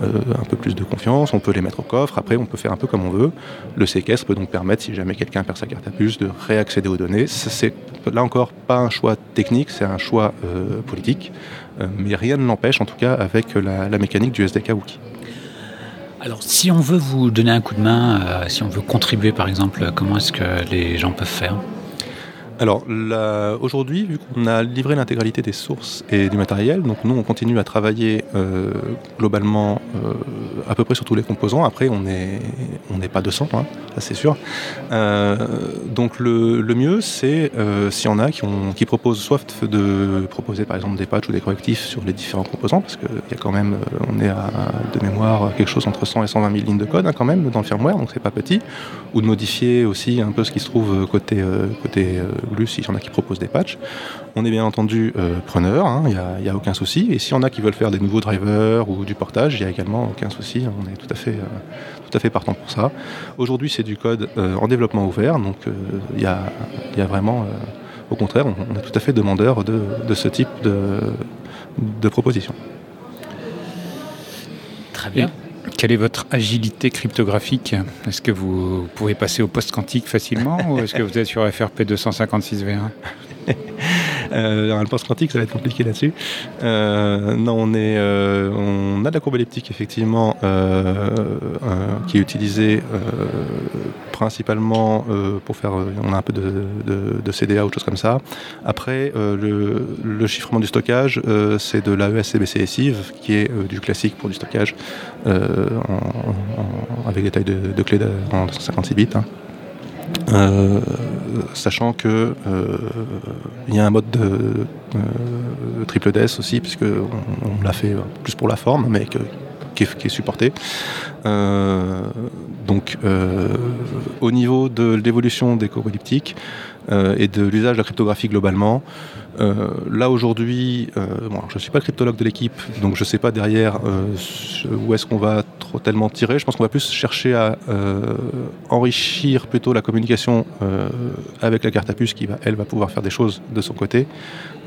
un peu plus de confiance, on peut les mettre au coffre, après on peut faire un peu comme on veut. Le séquestre peut donc permettre, si jamais quelqu'un perd sa carte à puce, de réaccéder aux données. C'est là encore pas un choix technique, c'est un choix euh, politique, euh, mais rien ne l'empêche en tout cas avec la, la mécanique du SDK Wiki. Alors, si on veut vous donner un coup de main, si on veut contribuer par exemple, comment est-ce que les gens peuvent faire? Alors aujourd'hui, vu qu'on a livré l'intégralité des sources et du matériel, donc nous on continue à travailler euh, globalement euh, à peu près sur tous les composants. Après on n'est on n'est pas 200, hein, ça c'est sûr. Euh, donc le, mieux c'est s'il y en a qui, ont, qui proposent soit de proposer par exemple des patchs ou des correctifs sur les différents composants, parce qu'il y a quand même, on est à de mémoire quelque chose entre 100 et 120 000 lignes de code hein, quand même dans le firmware, donc c'est pas petit, ou de modifier aussi un peu ce qui se trouve côté côté s'il y en a qui proposent des patchs. On est bien entendu euh, preneur, il hein, n'y a, aucun souci. Et s'il y en a qui veulent faire des nouveaux drivers ou du portage, il n'y a également aucun souci. On est tout à fait, euh, tout à fait partant pour ça. Aujourd'hui, c'est du code euh, en développement ouvert, donc il y a, vraiment, au contraire, on, est tout à fait demandeur de, ce type de, de proposition. Très bien. Quelle est votre agilité cryptographique Est-ce que vous pouvez passer au post-quantique facilement ou est-ce que vous êtes sur FRP 256V1 *laughs* euh, le post-quantique, ça va être compliqué là-dessus. Euh, non, euh, on a de la courbe elliptique, effectivement, qui est utilisée principalement pour faire. on a un peu de, CDA ou autre chose comme ça. Après, le, chiffrement du stockage, c'est de l'AES-CBC SIV, qui est du classique pour du stockage avec des tailles de, clés en 256 bits. Hein. Euh, sachant que euh, il y a un mode de euh, triple DS aussi, puisque on, l'a fait plus pour la forme, mais qui, est, supporté. donc, au niveau de l'évolution des courbes elliptiques et de l'usage de la cryptographie globalement, euh, là aujourd'hui, euh, je ne suis pas le cryptologue de l'équipe, donc je ne sais pas derrière euh, où est-ce qu'on va tellement tirer. Je pense qu'on va plus chercher à enrichir plutôt la communication avec la carte à puce qui va, elle, va pouvoir faire des choses de son côté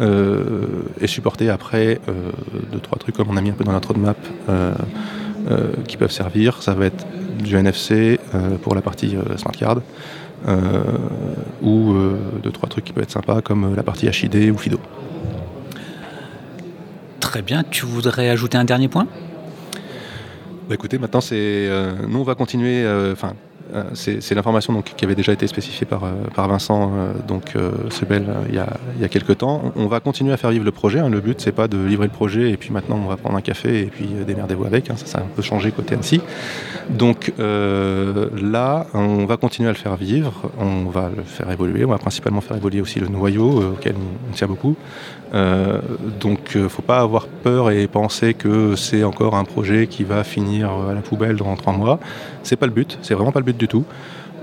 et supporter après deux trois trucs comme on a mis un peu dans notre roadmap qui peuvent servir. Ça va être du NFC pour la partie smart card. Euh, ou euh, deux, trois trucs qui peuvent être sympas comme la partie HID ou FIDO. Très bien, tu voudrais ajouter un dernier point? Bah écoutez, maintenant c'est, euh, nous on va continuer, enfin euh, c'est l'information qui avait déjà été spécifiée par, euh, Vincent euh, donc Sebel il y, a, il y a quelques temps. On va continuer à faire vivre le projet. Hein. Le but c'est pas de livrer le projet et puis maintenant on va prendre un café et puis démerdez-vous avec. Hein. Ça, ça a un peu changé côté Annecy. Donc là, on va continuer à le faire vivre. On va le faire évoluer. On va principalement faire évoluer aussi le noyau auquel on tient beaucoup. Euh, donc il euh, ne faut pas avoir peur et penser que c'est encore un projet qui va finir à la poubelle dans trois mois. C'est pas le but, c'est vraiment pas le but du tout.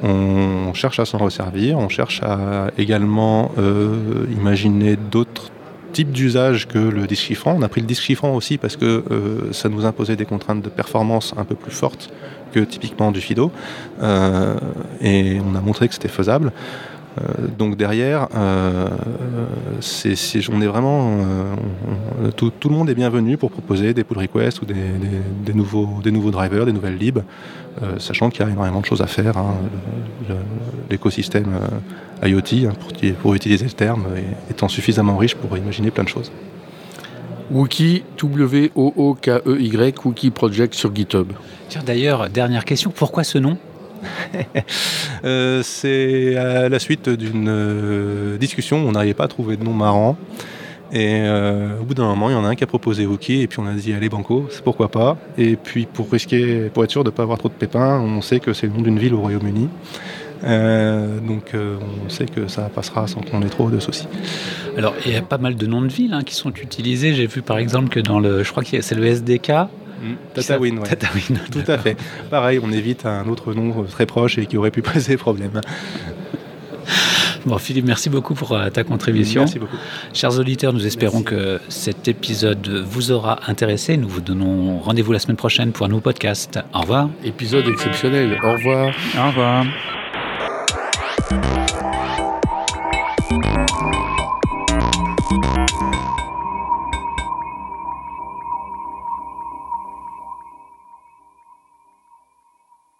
On cherche à s'en resservir, on cherche à également euh, imaginer d'autres types d'usages que le disque. On a pris le disque chiffrant aussi parce que ça nous imposait des contraintes de performance un peu plus fortes que typiquement du FIDO. et on a montré que c'était faisable. Euh, donc derrière, euh, on est vraiment, euh, tout, le monde est bienvenu pour proposer des pull requests ou des, nouveaux, des nouveaux drivers, des nouvelles libs, sachant qu'il y a énormément de choses à faire. Hein. l'écosystème IoT, hein, pour, pour, utiliser le terme, étant suffisamment riche pour imaginer plein de choses. Wookie, W-O-O-K-E-Y, Wookie Project sur GitHub. D'ailleurs, dernière question, pourquoi ce nom? *laughs* Euh, c'est à la suite d'une euh, discussion, on n'arrivait pas à trouver de nom marrant. Et euh, au bout d'un moment, il y en a un qui a proposé Wookie, et puis on a dit allez banco, c'est pourquoi pas. Et puis pour risquer, pour être sûr de ne pas avoir trop de pépins, on sait que c'est le nom d'une ville au Royaume-Uni. Euh, donc euh, on sait que ça passera sans qu'on ait trop de soucis. Alors il y a pas mal de noms de villes hein, qui sont utilisés. J'ai vu par exemple que dans le, je crois que c'est le SDK. Mm. Tatawin, ouais. Tatawin, Tout à fait. Pareil, on évite un autre nom très proche et qui aurait pu *laughs* poser problème. Bon, Philippe, merci beaucoup pour euh, ta contribution. Merci beaucoup. Chers auditeurs, nous espérons Merci. que cet épisode vous aura intéressé. Nous vous donnons rendez-vous la semaine prochaine pour un nouveau podcast. Au revoir. Épisode exceptionnel. Au revoir. Au revoir.